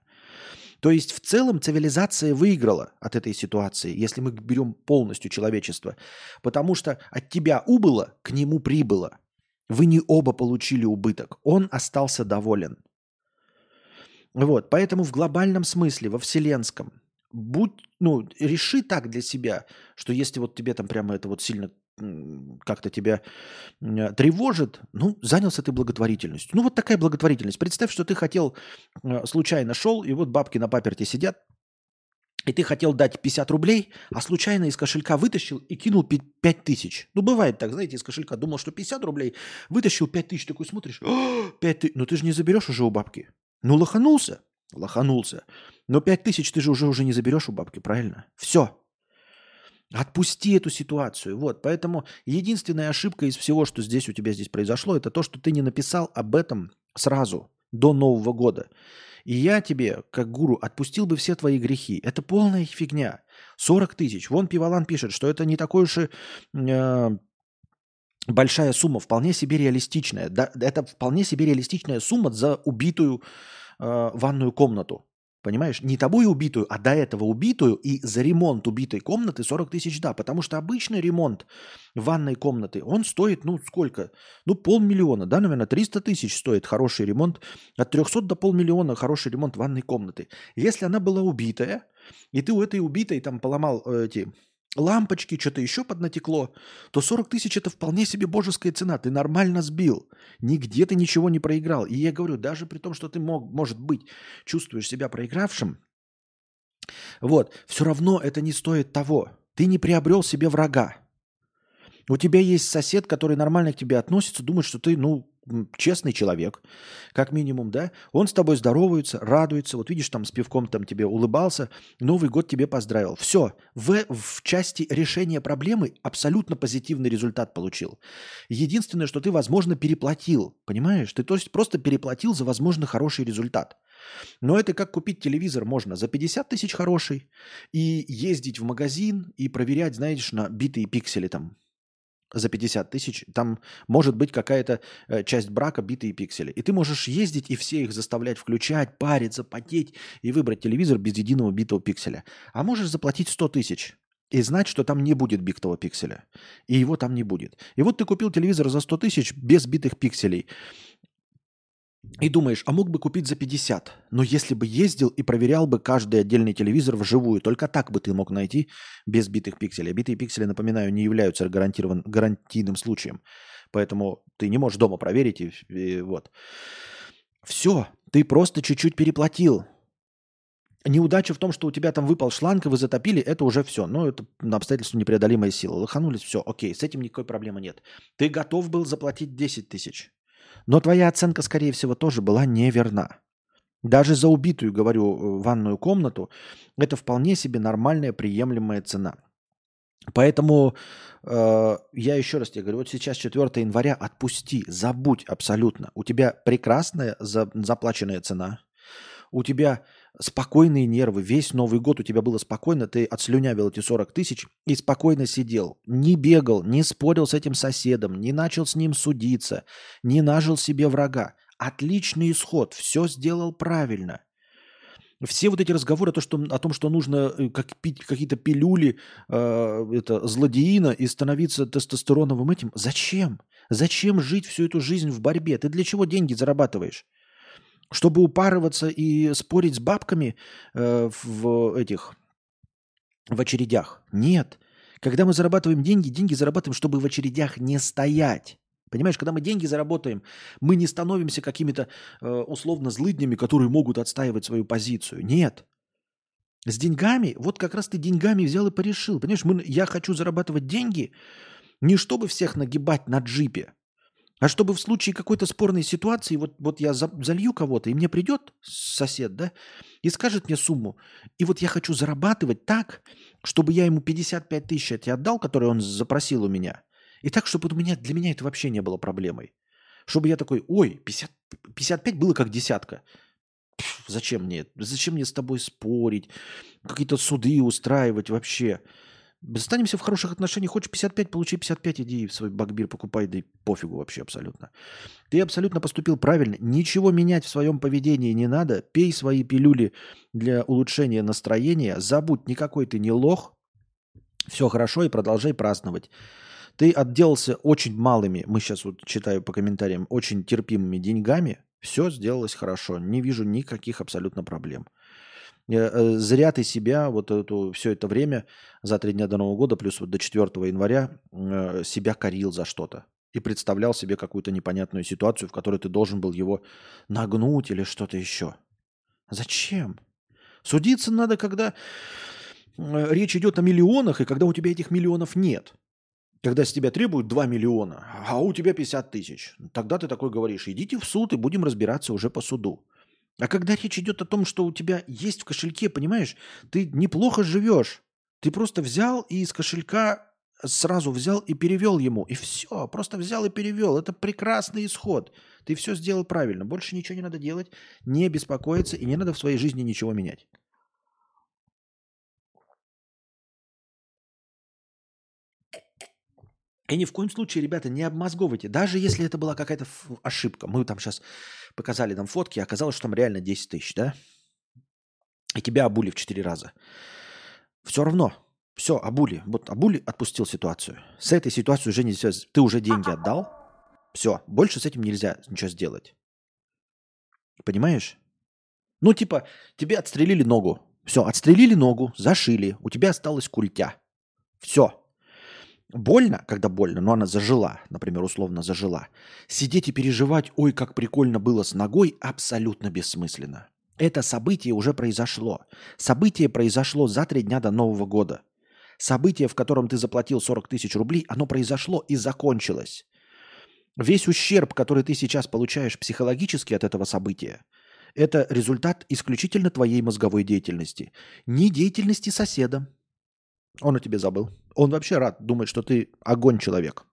[SPEAKER 1] То есть в целом цивилизация выиграла от этой ситуации, если мы берем полностью человечество. Потому что от тебя убыло, к нему прибыло. Вы не оба получили убыток. Он остался доволен. Вот, поэтому в глобальном смысле, во вселенском, будь, ну, реши так для себя, что если вот тебе там прямо это вот сильно как-то тебя тревожит, ну, занялся ты благотворительностью. Ну, вот такая благотворительность. Представь, что ты хотел, э, случайно шел, и вот бабки на паперте сидят, и ты хотел дать 50 рублей, а случайно из кошелька вытащил и кинул 5 тысяч. Ну, бывает так, знаете, из кошелька думал, что 50 рублей, вытащил 5 тысяч, такой смотришь, 5 тысяч, ну ты же не заберешь уже у бабки. Ну, лоханулся, лоханулся. Но 5 тысяч ты же уже, уже не заберешь у бабки, правильно? Все, Отпусти эту ситуацию. Вот, поэтому единственная ошибка из всего, что здесь у тебя здесь произошло, это то, что ты не написал об этом сразу, до Нового года. И я тебе, как гуру, отпустил бы все твои грехи. Это полная фигня. 40 тысяч. Вон Пивалан пишет, что это не такой уж и э, большая сумма, вполне себе реалистичная. Да, это вполне себе реалистичная сумма за убитую э, ванную комнату. Понимаешь? Не тобой убитую, а до этого убитую и за ремонт убитой комнаты 40 тысяч, да. Потому что обычный ремонт ванной комнаты, он стоит, ну, сколько? Ну, полмиллиона, да, наверное, 300 тысяч стоит хороший ремонт. От 300 до полмиллиона хороший ремонт ванной комнаты. Если она была убитая, и ты у этой убитой там поломал э, эти лампочки, что-то еще поднатекло, то 40 тысяч это вполне себе божеская цена. Ты нормально сбил. Нигде ты ничего не проиграл. И я говорю, даже при том, что ты мог, может быть, чувствуешь себя проигравшим, вот, все равно это не стоит того. Ты не приобрел себе врага. У тебя есть сосед, который нормально к тебе относится, думает, что ты, ну, честный человек, как минимум, да, он с тобой здоровается, радуется, вот видишь, там с пивком там тебе улыбался, Новый год тебе поздравил. Все, в, в части решения проблемы абсолютно позитивный результат получил. Единственное, что ты, возможно, переплатил, понимаешь? Ты то есть просто переплатил за, возможно, хороший результат. Но это как купить телевизор можно за 50 тысяч хороший и ездить в магазин и проверять, знаешь, на битые пиксели там, за 50 тысяч, там может быть какая-то э, часть брака битые пиксели. И ты можешь ездить и все их заставлять включать, париться, потеть и выбрать телевизор без единого битого пикселя. А можешь заплатить 100 тысяч и знать, что там не будет битого пикселя. И его там не будет. И вот ты купил телевизор за 100 тысяч без битых пикселей. И думаешь, а мог бы купить за 50. Но если бы ездил и проверял бы каждый отдельный телевизор вживую, только так бы ты мог найти без битых пикселей. Битые пиксели, напоминаю, не являются гарантирован, гарантийным случаем. Поэтому ты не можешь дома проверить. И, и вот. Все, ты просто чуть-чуть переплатил. Неудача в том, что у тебя там выпал шланг, и вы затопили, это уже все. Ну, это на обстоятельства непреодолимая сила. Лоханулись, все, окей, с этим никакой проблемы нет. Ты готов был заплатить 10 тысяч. Но твоя оценка, скорее всего, тоже была неверна. Даже за убитую, говорю, э, ванную комнату, это вполне себе нормальная, приемлемая цена. Поэтому э, я еще раз тебе говорю, вот сейчас 4 января отпусти, забудь абсолютно. У тебя прекрасная за, заплаченная цена. У тебя спокойные нервы, весь Новый год у тебя было спокойно, ты отслюнявил эти 40 тысяч и спокойно сидел, не бегал, не спорил с этим соседом, не начал с ним судиться, не нажил себе врага. Отличный исход. Все сделал правильно. Все вот эти разговоры о, том, что, о том, что нужно э, как пить какие-то пилюли, э, это, злодеина и становиться тестостероновым этим. Зачем? Зачем жить всю эту жизнь в борьбе? Ты для чего деньги зарабатываешь? Чтобы упарываться и спорить с бабками э, в этих в очередях? Нет. Когда мы зарабатываем деньги, деньги зарабатываем, чтобы в очередях не стоять. Понимаешь, когда мы деньги заработаем, мы не становимся какими-то э, условно злыднями, которые могут отстаивать свою позицию. Нет. С деньгами, вот как раз ты деньгами взял и порешил. Понимаешь, мы, я хочу зарабатывать деньги не чтобы всех нагибать на джипе, а чтобы в случае какой-то спорной ситуации, вот, вот я залью кого-то, и мне придет сосед, да, и скажет мне сумму, и вот я хочу зарабатывать так, чтобы я ему 55 тысяч эти отдал, которые он запросил у меня, и так, чтобы у меня, для меня это вообще не было проблемой. Чтобы я такой, ой, 50, 55 было как десятка. Пфф, зачем мне? Зачем мне с тобой спорить? Какие-то суды устраивать вообще? Останемся в хороших отношениях. Хочешь 55, получи 55, иди в свой багбир покупай, да и пофигу вообще абсолютно. Ты абсолютно поступил правильно. Ничего менять в своем поведении не надо. Пей свои пилюли для улучшения настроения. Забудь, никакой ты не лох. Все хорошо и продолжай праздновать. Ты отделался очень малыми, мы сейчас вот читаю по комментариям, очень терпимыми деньгами. Все сделалось хорошо. Не вижу никаких абсолютно проблем. Э, зря ты себя вот эту, все это время, за три дня до Нового года, плюс вот до 4 января, э, себя корил за что-то. И представлял себе какую-то непонятную ситуацию, в которой ты должен был его нагнуть или что-то еще. Зачем? Судиться надо, когда э, речь идет о миллионах, и когда у тебя этих миллионов нет. Когда с тебя требуют 2 миллиона, а у тебя 50 тысяч. Тогда ты такой говоришь, идите в суд и будем разбираться уже по суду. А когда речь идет о том, что у тебя есть в кошельке, понимаешь, ты неплохо живешь. Ты просто взял и из кошелька сразу взял и перевел ему. И все, просто взял и перевел. Это прекрасный исход. Ты все сделал правильно. Больше ничего не надо делать, не беспокоиться и не надо в своей жизни ничего менять. И ни в коем случае, ребята, не обмозговывайте. Даже если это была какая-то ошибка. Мы там сейчас показали нам фотки, оказалось, что там реально 10 тысяч, да? И тебя обули в 4 раза. Все равно, все, обули. Вот обули отпустил ситуацию. С этой ситуацией уже нельзя... Ты уже деньги отдал. Все, больше с этим нельзя ничего сделать. Понимаешь? Ну, типа, тебе отстрелили ногу. Все, отстрелили ногу, зашили. У тебя осталась культя. Все, Больно, когда больно, но она зажила, например, условно зажила. Сидеть и переживать, ой, как прикольно было с ногой, абсолютно бессмысленно. Это событие уже произошло. Событие произошло за три дня до Нового года. Событие, в котором ты заплатил 40 тысяч рублей, оно произошло и закончилось. Весь ущерб, который ты сейчас получаешь психологически от этого события, это результат исключительно твоей мозговой деятельности. Не деятельности соседа, он о тебе забыл. Он вообще рад, думает, что ты огонь человек.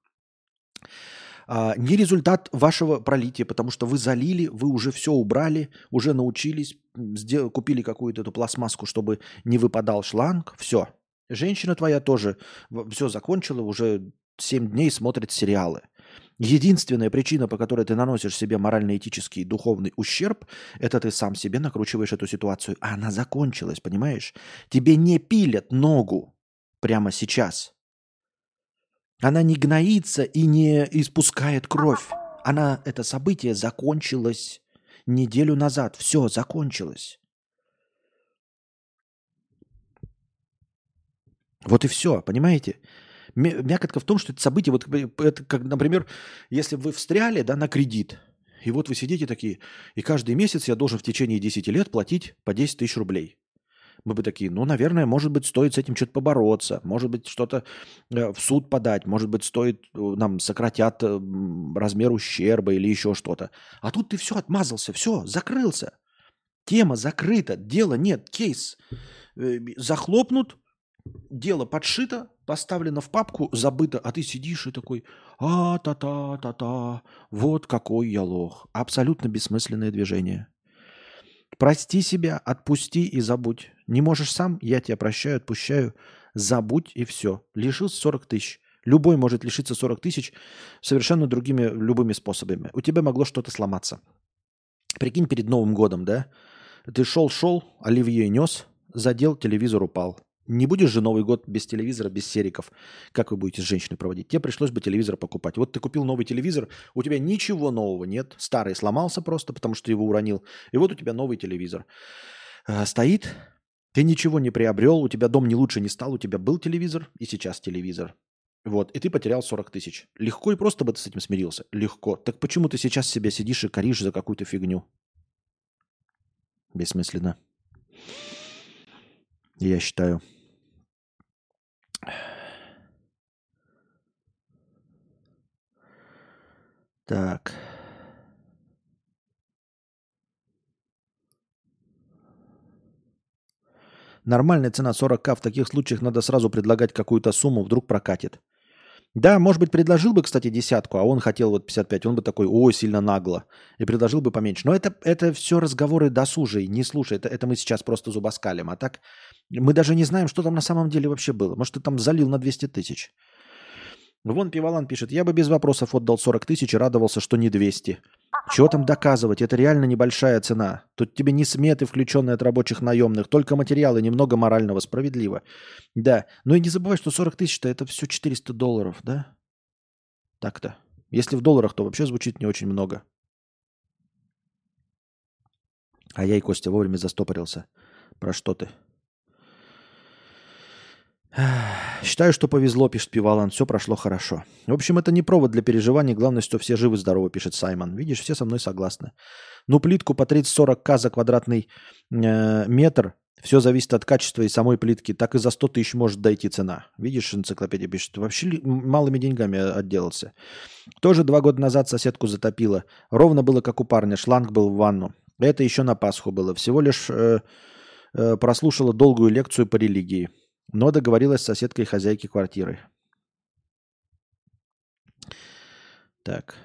[SPEAKER 1] А, не результат вашего пролития, потому что вы залили, вы уже все убрали, уже научились, сдел- купили какую-то эту пластмасску, чтобы не выпадал шланг. Все. Женщина твоя тоже все закончила, уже 7 дней смотрит сериалы. Единственная причина, по которой ты наносишь себе морально-этический и духовный ущерб, это ты сам себе накручиваешь эту ситуацию. А она закончилась, понимаешь? Тебе не пилят ногу прямо сейчас. Она не гноится и не испускает кровь. Она, это событие закончилось неделю назад. Все, закончилось. Вот и все, понимаете? Мякотка в том, что это событие, вот это как, например, если вы встряли да, на кредит, и вот вы сидите такие, и каждый месяц я должен в течение 10 лет платить по 10 тысяч рублей мы бы такие, ну, наверное, может быть, стоит с этим что-то побороться, может быть, что-то э, в суд подать, может быть, стоит, э, нам сократят э, размер ущерба или еще что-то. А тут ты все отмазался, все, закрылся. Тема закрыта, дела нет, кейс захлопнут, дело подшито, поставлено в папку, забыто, а ты сидишь и такой, а та та та та вот какой я лох. Абсолютно бессмысленное движение. Прости себя, отпусти и забудь. Не можешь сам, я тебя прощаю, отпущаю. Забудь и все. Лишился 40 тысяч. Любой может лишиться 40 тысяч совершенно другими, любыми способами. У тебя могло что-то сломаться. Прикинь, перед Новым годом, да? Ты шел-шел, оливье нес, задел, телевизор упал. Не будешь же Новый год без телевизора, без сериков. Как вы будете с женщиной проводить? Тебе пришлось бы телевизор покупать. Вот ты купил новый телевизор, у тебя ничего нового нет. Старый сломался просто, потому что его уронил. И вот у тебя новый телевизор. А, стоит, ты ничего не приобрел, у тебя дом не лучше не стал, у тебя был телевизор и сейчас телевизор. Вот, и ты потерял 40 тысяч. Легко и просто бы ты с этим смирился. Легко. Так почему ты сейчас себя сидишь и коришь за какую-то фигню? Бессмысленно. Я считаю. Так. Нормальная цена 40к. В таких случаях надо сразу предлагать какую-то сумму, вдруг прокатит. Да, может быть, предложил бы, кстати, десятку, а он хотел вот 55. Он бы такой, ой, сильно нагло. И предложил бы поменьше. Но это, это все разговоры досужие. Не слушай, это, это мы сейчас просто зубоскалим. А так мы даже не знаем, что там на самом деле вообще было. Может, ты там залил на 200 тысяч. Вон Пивалан пишет, я бы без вопросов отдал 40 тысяч и радовался, что не 200. Чего там доказывать? Это реально небольшая цена. Тут тебе не сметы, включенные от рабочих наемных, только материалы, немного морального, справедливо. Да, ну и не забывай, что 40 тысяч-то это все 400 долларов, да? Так-то. Если в долларах, то вообще звучит не очень много. А я и Костя вовремя застопорился. Про что ты? Считаю, что повезло, пишет Пивалан. Все прошло хорошо. В общем, это не повод для переживаний. Главное, что все живы-здоровы, пишет Саймон. Видишь, все со мной согласны. Ну, плитку по 30-40к за квадратный э, метр. Все зависит от качества и самой плитки. Так и за 100 тысяч может дойти цена. Видишь, энциклопедия пишет. Вообще малыми деньгами отделался. Тоже два года назад соседку затопило. Ровно было, как у парня. Шланг был в ванну. Это еще на Пасху было. Всего лишь э, э, прослушала долгую лекцию по религии но договорилась с соседкой хозяйки квартиры. Так.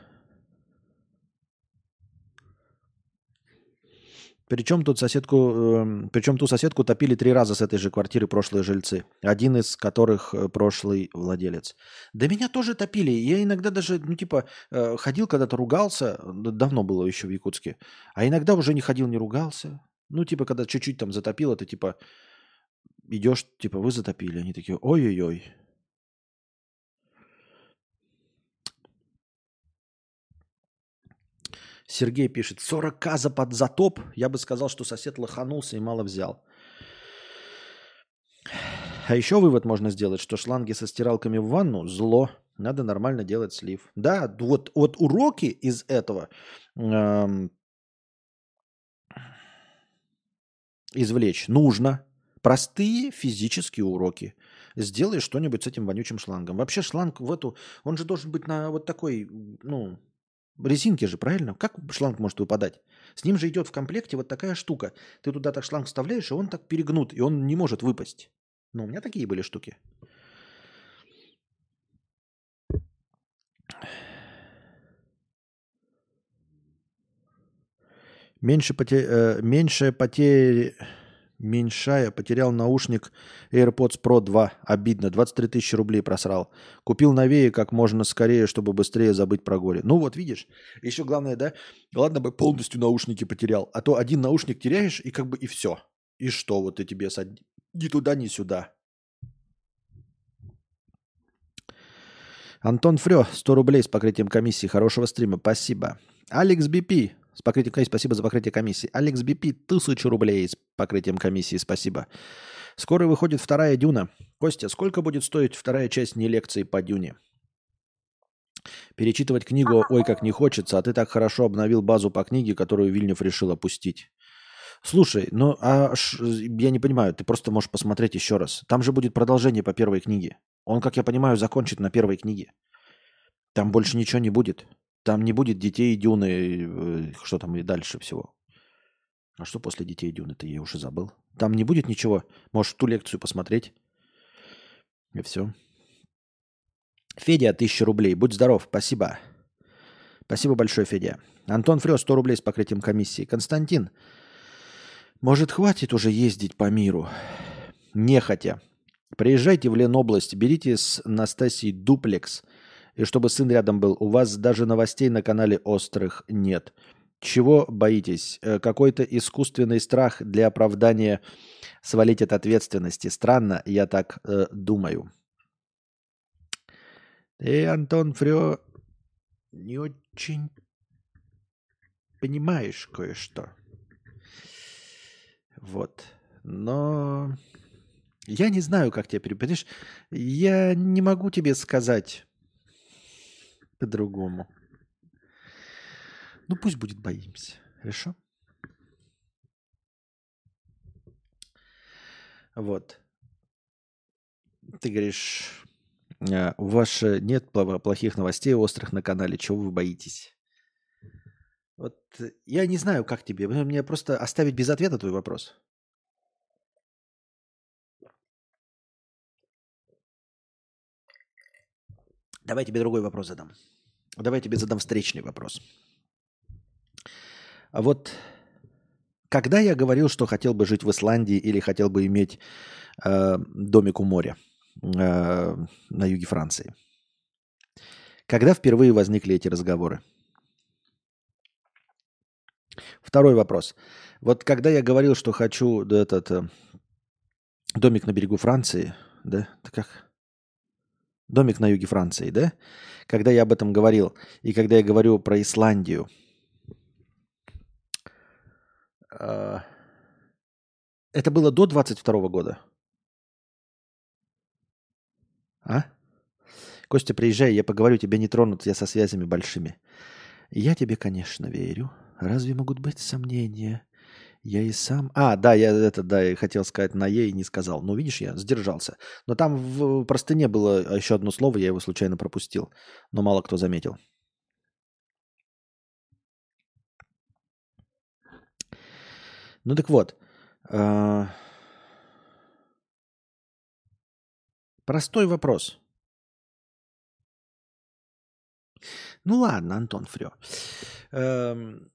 [SPEAKER 1] Причем тут соседку, э, причем ту соседку топили три раза с этой же квартиры прошлые жильцы, один из которых э, прошлый владелец. Да меня тоже топили. Я иногда даже, ну типа, э, ходил когда-то ругался, давно было еще в Якутске, а иногда уже не ходил, не ругался. Ну типа, когда чуть-чуть там затопило, ты типа, идешь, типа, вы затопили. Они такие, ой-ой-ой. Сергей пишет, 40к за под затоп. Я бы сказал, что сосед лоханулся и мало взял. А еще вывод можно сделать, что шланги со стиралками в ванну – зло. Надо нормально делать слив. Да, вот, вот уроки из этого эм, извлечь нужно. Простые физические уроки. Сделай что-нибудь с этим вонючим шлангом. Вообще шланг в эту... Он же должен быть на вот такой, ну, резинке же, правильно? Как шланг может выпадать? С ним же идет в комплекте вот такая штука. Ты туда так шланг вставляешь, и он так перегнут, и он не может выпасть. Ну, у меня такие были штуки. Меньше, поте... э, меньше потери меньшая. Потерял наушник AirPods Pro 2. Обидно. 23 тысячи рублей просрал. Купил новее как можно скорее, чтобы быстрее забыть про горе. Ну вот видишь. Еще главное, да? Ладно бы полностью наушники потерял. А то один наушник теряешь и как бы и все. И что вот ты тебе сад... ни туда, ни сюда. Антон Фрё, 100 рублей с покрытием комиссии. Хорошего стрима. Спасибо. Алекс БП, с покрытием комиссии. Спасибо за покрытие комиссии. Алекс Бипи, тысячу рублей с покрытием комиссии. Спасибо. Скоро выходит вторая Дюна. Костя, сколько будет стоить вторая часть не лекции по Дюне? Перечитывать книгу ой как не хочется, а ты так хорошо обновил базу по книге, которую Вильнев решил опустить. Слушай, ну а ш, я не понимаю, ты просто можешь посмотреть еще раз. Там же будет продолжение по первой книге. Он, как я понимаю, закончит на первой книге. Там больше ничего не будет. Там не будет детей Дюны, э, что там и дальше всего. А что после детей Дюны-то я уже забыл. Там не будет ничего. Можешь ту лекцию посмотреть. И все. Федя, тысяча рублей. Будь здоров. Спасибо. Спасибо большое, Федя. Антон Фрё, 100 рублей с покрытием комиссии. Константин, может, хватит уже ездить по миру? Нехотя. Приезжайте в Ленобласть, берите с Настасией дуплекс – и чтобы сын рядом был. У вас даже новостей на канале острых нет. чего боитесь? Э, какой-то искусственный страх для оправдания свалить от ответственности. Странно, я так э, думаю. Ты, Антон Фрё, не очень понимаешь кое-что. Вот. Но я не знаю, как тебе перепадешь. Я не могу тебе сказать по-другому. Ну пусть будет боимся. Хорошо? Вот. Ты говоришь, «А, у вас нет плохих новостей острых на канале, чего вы боитесь? Вот я не знаю, как тебе. Мне просто оставить без ответа твой вопрос. Давай тебе другой вопрос задам. Давай тебе задам встречный вопрос. Вот когда я говорил, что хотел бы жить в Исландии или хотел бы иметь э, домик у моря э, на юге Франции, когда впервые возникли эти разговоры? Второй вопрос. Вот когда я говорил, что хочу этот э, домик на берегу Франции, да, это как домик на юге Франции, да? Когда я об этом говорил, и когда я говорю про Исландию, э, это было до 22 года? А? Костя, приезжай, я поговорю, тебя не тронут, я со связями большими. Я тебе, конечно, верю. Разве могут быть сомнения? Я и сам... А, да, я это, да, я хотел сказать на «е» и не сказал. Ну, видишь, я сдержался. Но там в простыне было еще одно слово, я его случайно пропустил. Но мало кто заметил. Ну так вот. Э, простой вопрос. Ну ладно, Антон Фрё. Эм,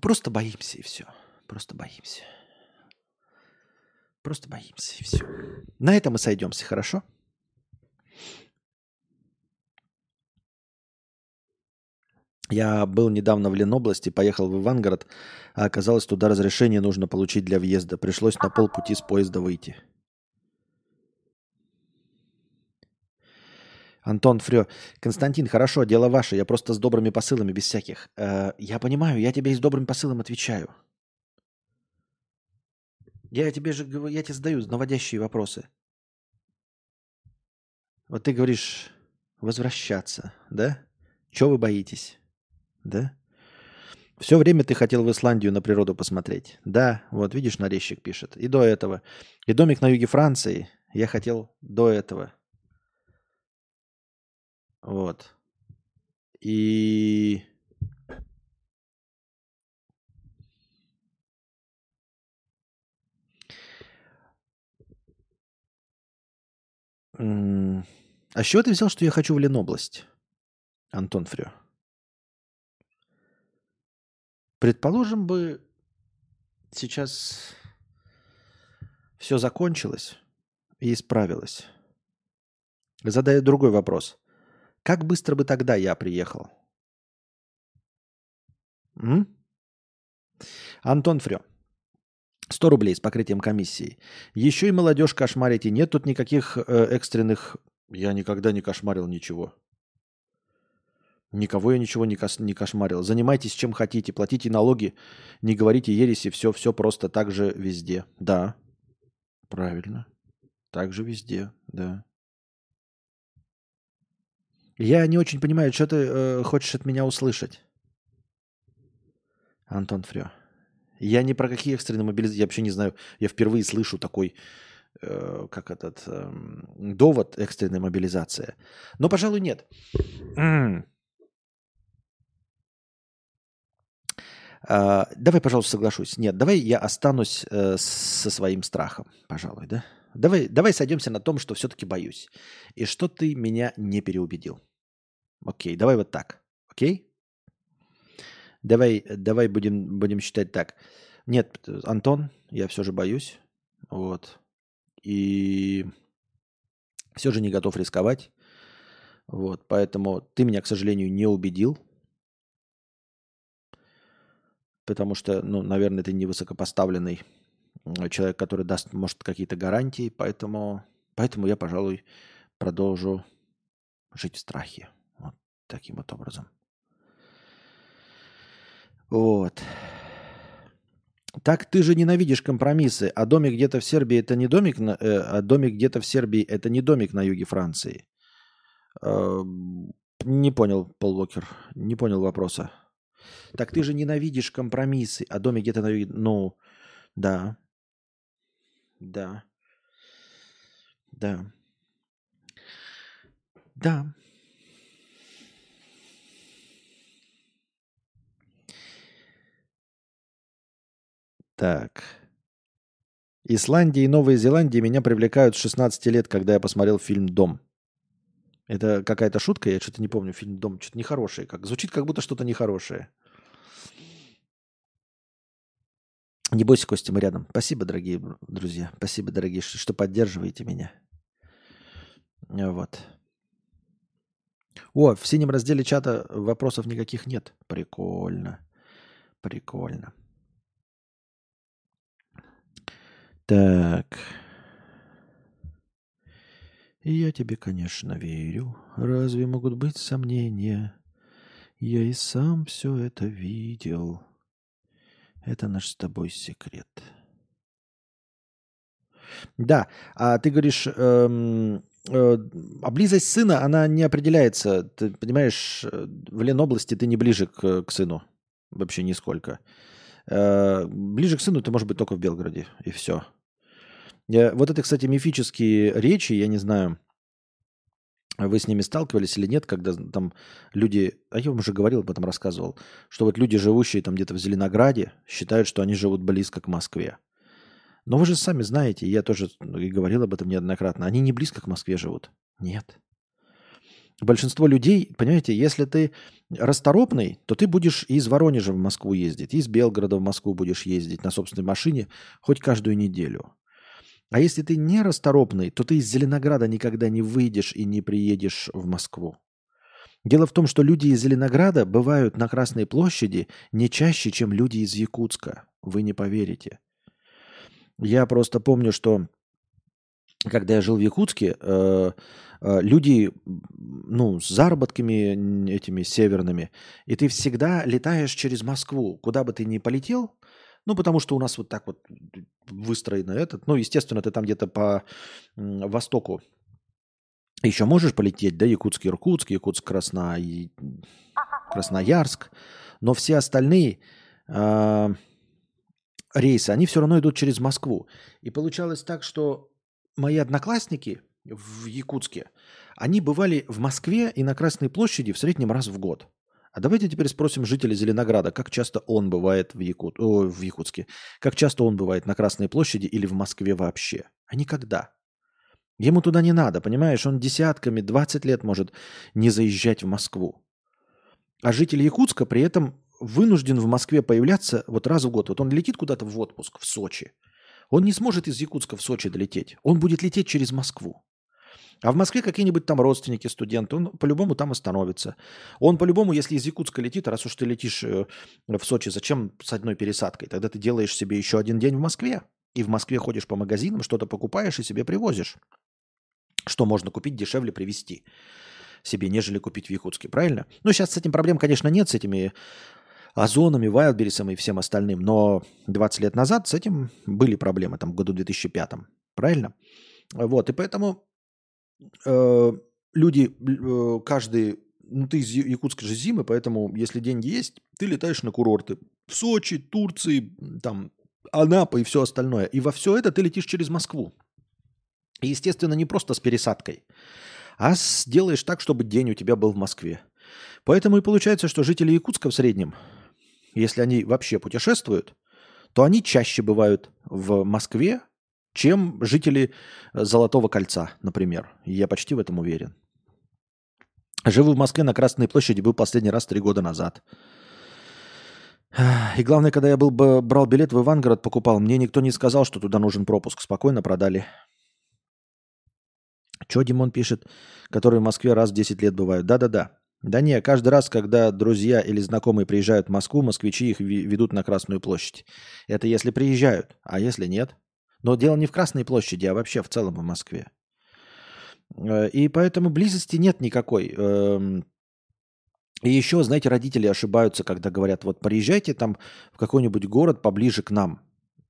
[SPEAKER 1] Просто боимся и все. Просто боимся. Просто боимся и все. На этом мы сойдемся, хорошо? Я был недавно в Ленобласти, поехал в Ивангород, а оказалось, туда разрешение нужно получить для въезда. Пришлось на полпути с поезда выйти. Антон Фрё. Константин, хорошо, дело ваше. Я просто с добрыми посылами, без всяких. Э, я понимаю, я тебе и с добрым посылом отвечаю. Я тебе же я тебе задаю наводящие вопросы. Вот ты говоришь возвращаться, да? Чего вы боитесь? Да? Все время ты хотел в Исландию на природу посмотреть. Да, вот видишь, нарезчик пишет. И до этого. И домик на юге Франции я хотел до этого. Вот. И А с чего ты взял, что я хочу в Ленобласть, Антон Фрё? Предположим бы, сейчас все закончилось и исправилось. Задаю другой вопрос. Как быстро бы тогда я приехал? М? Антон Фрё. 100 рублей с покрытием комиссии. Еще и молодежь кошмарите. Нет тут никаких э, экстренных... Я никогда не кошмарил ничего. Никого я ничего не, кос... не кошмарил. Занимайтесь чем хотите, платите налоги, не говорите ереси, все, все просто так же везде. Да, правильно. Так же везде, да. Я не очень понимаю, что ты э, хочешь от меня услышать. Антон Фрё. Я ни про какие экстренные мобилизации, я вообще не знаю, я впервые слышу такой, э, как этот, э, довод экстренной мобилизации. Но, пожалуй, нет. Uh, давай, пожалуйста, соглашусь. Нет, давай я останусь uh, со своим страхом, пожалуй, да? Давай, давай сойдемся на том, что все-таки боюсь. И что ты меня не переубедил. Окей, давай вот так. Окей? Давай, давай будем, будем считать так. Нет, Антон, я все же боюсь. Вот. И все же не готов рисковать. Вот, поэтому ты меня, к сожалению, не убедил. потому что, ну, наверное, ты не высокопоставленный человек, который даст, может, какие-то гарантии, поэтому, поэтому я, пожалуй, продолжу жить в страхе. Вот таким вот образом. Вот. Так ты же ненавидишь компромиссы, а домик где-то в Сербии это не домик, на, э, а домик где-то в Сербии это не домик на юге Франции. Э, не понял, Пол Уокер, не понял вопроса. Так ты же ненавидишь компромиссы, а домик где-то на юге... Ну, да. Да. Да. Да. Так. Исландия и Новая Зеландия меня привлекают с 16 лет, когда я посмотрел фильм «Дом». Это какая-то шутка, я что-то не помню. Фильм «Дом» что-то нехорошее. Как, звучит как будто что-то нехорошее. Не бойся, Костя, мы рядом. Спасибо, дорогие друзья. Спасибо, дорогие, что, что поддерживаете меня. Вот. О, в синем разделе чата вопросов никаких нет. Прикольно. Прикольно. Так. Я тебе, конечно, верю. Разве могут быть сомнения? Я и сам все это видел. Это наш с тобой секрет. Да, а ты говоришь, эм, э, а близость сына, она не определяется. Ты понимаешь, в Ленобласти ты не ближе к, к сыну. Вообще нисколько. Э, ближе к сыну ты можешь быть только в Белгороде, и все. Я, вот это, кстати, мифические речи, я не знаю, вы с ними сталкивались или нет, когда там люди, а я вам уже говорил, об этом рассказывал, что вот люди, живущие там где-то в Зеленограде, считают, что они живут близко к Москве. Но вы же сами знаете, я тоже и говорил об этом неоднократно, они не близко к Москве живут. Нет. Большинство людей, понимаете, если ты расторопный, то ты будешь из Воронежа в Москву ездить, из Белгорода в Москву будешь ездить на собственной машине хоть каждую неделю. А если ты не расторопный, то ты из Зеленограда никогда не выйдешь и не приедешь в Москву. Дело в том, что люди из Зеленограда бывают на Красной площади не чаще, чем люди из Якутска. Вы не поверите. Я просто помню, что когда я жил в Якутске, э, э, люди, ну, с заработками этими северными, и ты всегда летаешь через Москву. Куда бы ты ни полетел, ну, потому что у нас вот так вот выстроено этот. Ну, естественно, ты там где-то по востоку еще можешь полететь, да, Якутск, Иркутск, Якутск, Красна... Красноярск. Но все остальные э, рейсы, они все равно идут через Москву. И получалось так, что мои одноклассники в Якутске, они бывали в Москве и на Красной площади в среднем раз в год. А давайте теперь спросим жителя Зеленограда, как часто он бывает в, Якут... О, в Якутске, как часто он бывает на Красной площади или в Москве вообще. А никогда. Ему туда не надо, понимаешь? Он десятками, 20 лет может не заезжать в Москву. А житель Якутска при этом вынужден в Москве появляться вот раз в год. Вот он летит куда-то в отпуск, в Сочи. Он не сможет из Якутска в Сочи долететь. Он будет лететь через Москву. А в Москве какие-нибудь там родственники, студенты, он по-любому там остановится. Он по-любому, если из Якутска летит, раз уж ты летишь э, в Сочи, зачем с одной пересадкой? Тогда ты делаешь себе еще один день в Москве. И в Москве ходишь по магазинам, что-то покупаешь и себе привозишь. Что можно купить дешевле привезти себе, нежели купить в Якутске, правильно? Ну, сейчас с этим проблем, конечно, нет, с этими Озонами, Вайлдберрисом и всем остальным. Но 20 лет назад с этим были проблемы, там, в году 2005. Правильно? Вот, и поэтому э, люди, э, каждый, ну ты из Якутска же зимы, поэтому если деньги есть, ты летаешь на курорты в Сочи, Турции, там Анапа и все остальное. И во все это ты летишь через Москву. И, естественно, не просто с пересадкой, а сделаешь так, чтобы день у тебя был в Москве. Поэтому и получается, что жители Якутска в среднем, если они вообще путешествуют, то они чаще бывают в Москве, чем жители э, Золотого кольца, например. Я почти в этом уверен. Живу в Москве на Красной площади, был последний раз три года назад. И главное, когда я был, брал билет в Ивангород, покупал, мне никто не сказал, что туда нужен пропуск. Спокойно продали. Че Димон пишет, которые в Москве раз в 10 лет бывают? Да-да-да. Да не, каждый раз, когда друзья или знакомые приезжают в Москву, москвичи их ведут на Красную площадь. Это если приезжают, а если нет? Но дело не в Красной площади, а вообще в целом в Москве. Э, и поэтому близости нет никакой. Эм, и еще, знаете, родители ошибаются, когда говорят, вот приезжайте там в какой-нибудь город поближе к нам.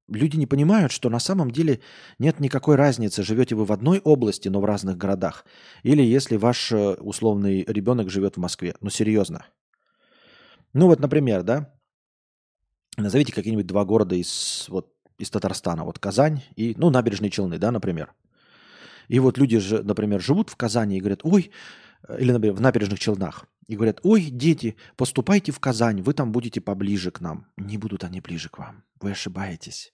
[SPEAKER 1] Люди не понимают, что на самом деле нет никакой разницы, живете вы в одной области, но в разных городах, или если ваш э, условный ребенок живет в Москве. Ну, серьезно. Ну, вот, например, да, назовите какие-нибудь два города из, вот, из Татарстана. Вот Казань и, ну, Набережные Челны, да, например. И вот люди же, например, живут в Казани и говорят, ой, или, например, в Набережных Челнах. И говорят, ой, дети, поступайте в Казань, вы там будете поближе к нам. Не будут они ближе к вам, вы ошибаетесь.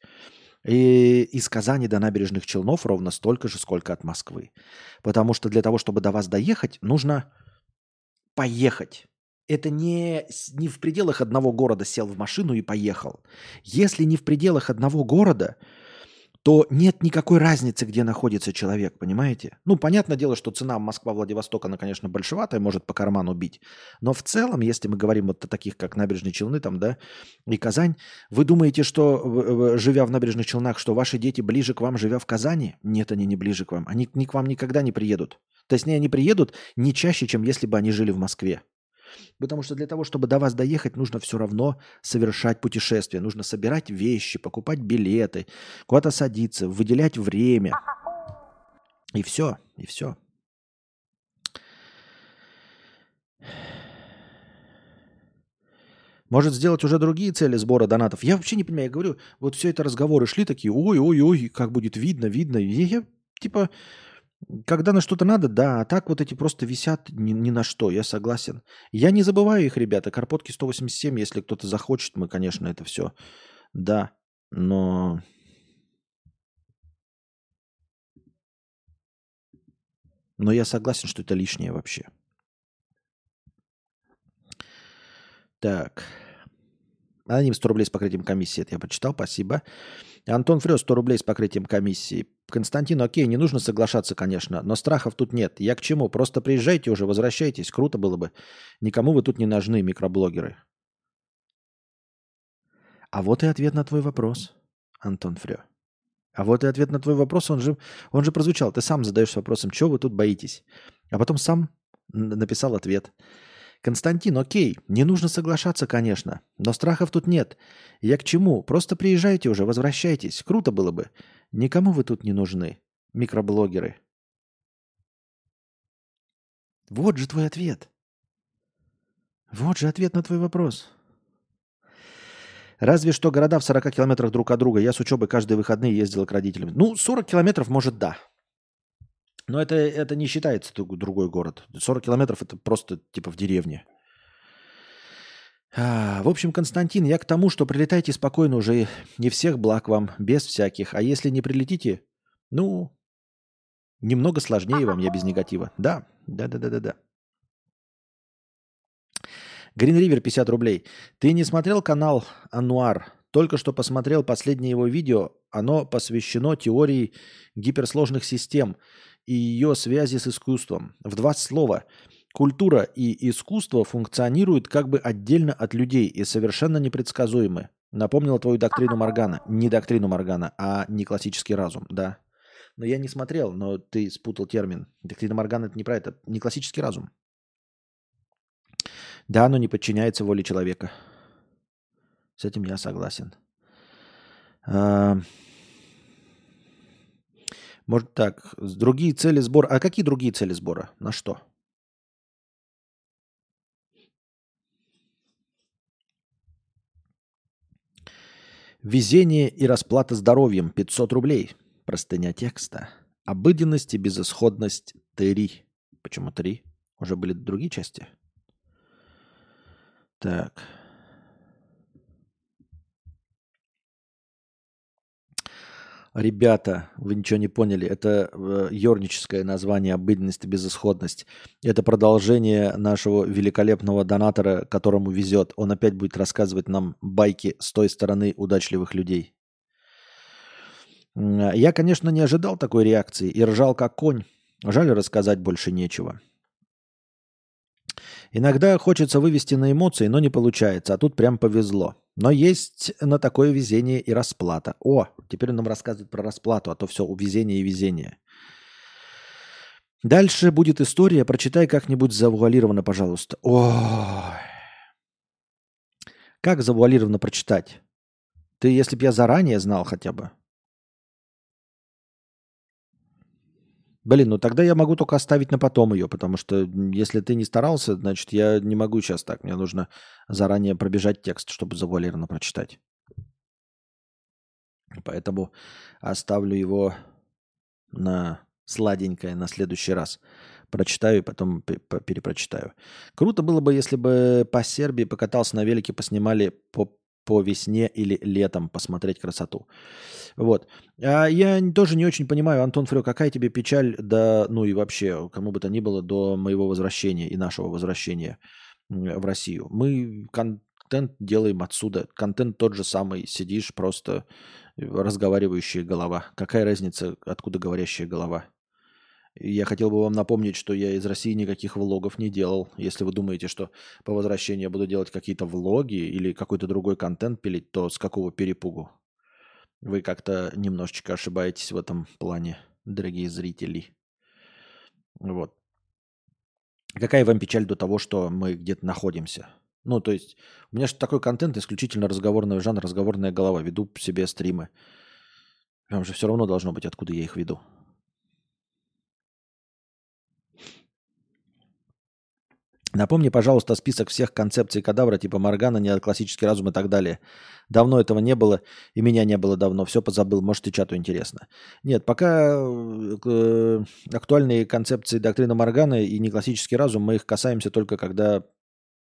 [SPEAKER 1] И из Казани до набережных Челнов ровно столько же, сколько от Москвы. Потому что для того, чтобы до вас доехать, нужно поехать. Это не, не в пределах одного города сел в машину и поехал. Если не в пределах одного города, то нет никакой разницы, где находится человек, понимаете? Ну, понятное дело, что цена Москва-Владивосток, она, конечно, большеватая, может по карману бить. Но в целом, если мы говорим вот о таких, как Набережные Челны там, да, и Казань, вы думаете, что, живя в Набережных Челнах, что ваши дети ближе к вам, живя в Казани? Нет, они не ближе к вам. Они ни к вам никогда не приедут. То есть они приедут не чаще, чем если бы они жили в Москве. Потому что для того, чтобы до вас доехать, нужно все равно совершать путешествие. Нужно собирать вещи, покупать билеты, куда-то садиться, выделять время. И все, и все. Может сделать уже другие цели сбора донатов. Я вообще не понимаю, я говорю, вот все это разговоры шли такие, ой-ой-ой, как будет видно, видно. И я типа, когда на что-то надо, да, а так вот эти просто висят ни, ни на что, я согласен. Я не забываю их, ребята, Карпотки 187, если кто-то захочет, мы, конечно, это все, да, но... Но я согласен, что это лишнее вообще. Так. Аноним 100 рублей с покрытием комиссии. Это я прочитал, спасибо. Антон Фрёс 100 рублей с покрытием комиссии. Константин, окей, не нужно соглашаться, конечно, но страхов тут нет. Я к чему? Просто приезжайте уже, возвращайтесь. Круто было бы. Никому вы тут не нужны, микроблогеры. А вот и ответ на твой вопрос, Антон Фрё. А вот и ответ на твой вопрос, он же, он же прозвучал. Ты сам задаешь вопросом, чего вы тут боитесь? А потом сам написал ответ. Константин, окей, не нужно соглашаться, конечно, но страхов тут нет. Я к чему? Просто приезжайте уже, возвращайтесь. Круто было бы. Никому вы тут не нужны, микроблогеры. Вот же твой ответ. Вот же ответ на твой вопрос. Разве что города в 40 километрах друг от друга. Я с учебы каждые выходные ездил к родителям. Ну, 40 километров, может, да. Но это, это не считается другой город. 40 километров это просто типа в деревне. А, в общем, Константин, я к тому, что прилетайте спокойно уже. Не всех благ вам, без всяких. А если не прилетите, ну, немного сложнее вам, я без негатива. Да, да, да, да, да, да. Green River 50 рублей. Ты не смотрел канал Ануар? Только что посмотрел последнее его видео. Оно посвящено теории гиперсложных систем и ее связи с искусством. В два слова. Культура и искусство функционируют как бы отдельно от людей и совершенно непредсказуемы. Напомнил твою доктрину Моргана. Не доктрину Моргана, а не классический разум, да. Но я не смотрел, но ты спутал термин. Доктрина Моргана это не про это, не классический разум. Да, оно не подчиняется воле человека. С этим я согласен. А, может так, другие цели сбора. А какие другие цели сбора? На что? Везение и расплата здоровьем 500 рублей. Простыня текста. Обыденность и безысходность 3. Почему 3? Уже были другие части? Так. Ребята, вы ничего не поняли, это э, ерническое название «Обыденность и безысходность». Это продолжение нашего великолепного донатора, которому везет. Он опять будет рассказывать нам байки с той стороны удачливых людей. Я, конечно, не ожидал такой реакции и ржал как конь. Жаль, рассказать больше нечего. Иногда хочется вывести на эмоции, но не получается, а тут прям повезло. Но есть на такое везение и расплата. О, теперь нам рассказывает про расплату, а то все у везения и везения. Дальше будет история, прочитай как-нибудь завуалированно, пожалуйста. Ой. Как завуалированно прочитать? Ты, если бы я заранее знал хотя бы. Блин, ну тогда я могу только оставить на потом ее, потому что если ты не старался, значит, я не могу сейчас так. Мне нужно заранее пробежать текст, чтобы завуалированно прочитать. Поэтому оставлю его на сладенькое на следующий раз. Прочитаю и потом перепрочитаю. Круто было бы, если бы по Сербии покатался на велике, поснимали по по весне или летом посмотреть красоту. Вот. А я тоже не очень понимаю, Антон Фрё, какая тебе печаль, да, ну и вообще, кому бы то ни было, до моего возвращения и нашего возвращения в Россию. Мы контент делаем отсюда. Контент тот же самый. Сидишь просто разговаривающая голова. Какая разница, откуда говорящая голова? Я хотел бы вам напомнить, что я из России никаких влогов не делал. Если вы думаете, что по возвращении я буду делать какие-то влоги или какой-то другой контент пилить, то с какого перепугу? Вы как-то немножечко ошибаетесь в этом плане, дорогие зрители. Вот. Какая вам печаль до того, что мы где-то находимся? Ну, то есть, у меня же такой контент исключительно разговорный жанр, разговорная голова. Веду себе стримы. Вам же все равно должно быть, откуда я их веду. Напомни, пожалуйста, список всех концепций кадавра, типа Моргана, неоклассический разум и так далее. Давно этого не было, и меня не было давно. Все позабыл, может, и чату интересно. Нет, пока э, актуальные концепции доктрины Моргана и неклассический разум, мы их касаемся только когда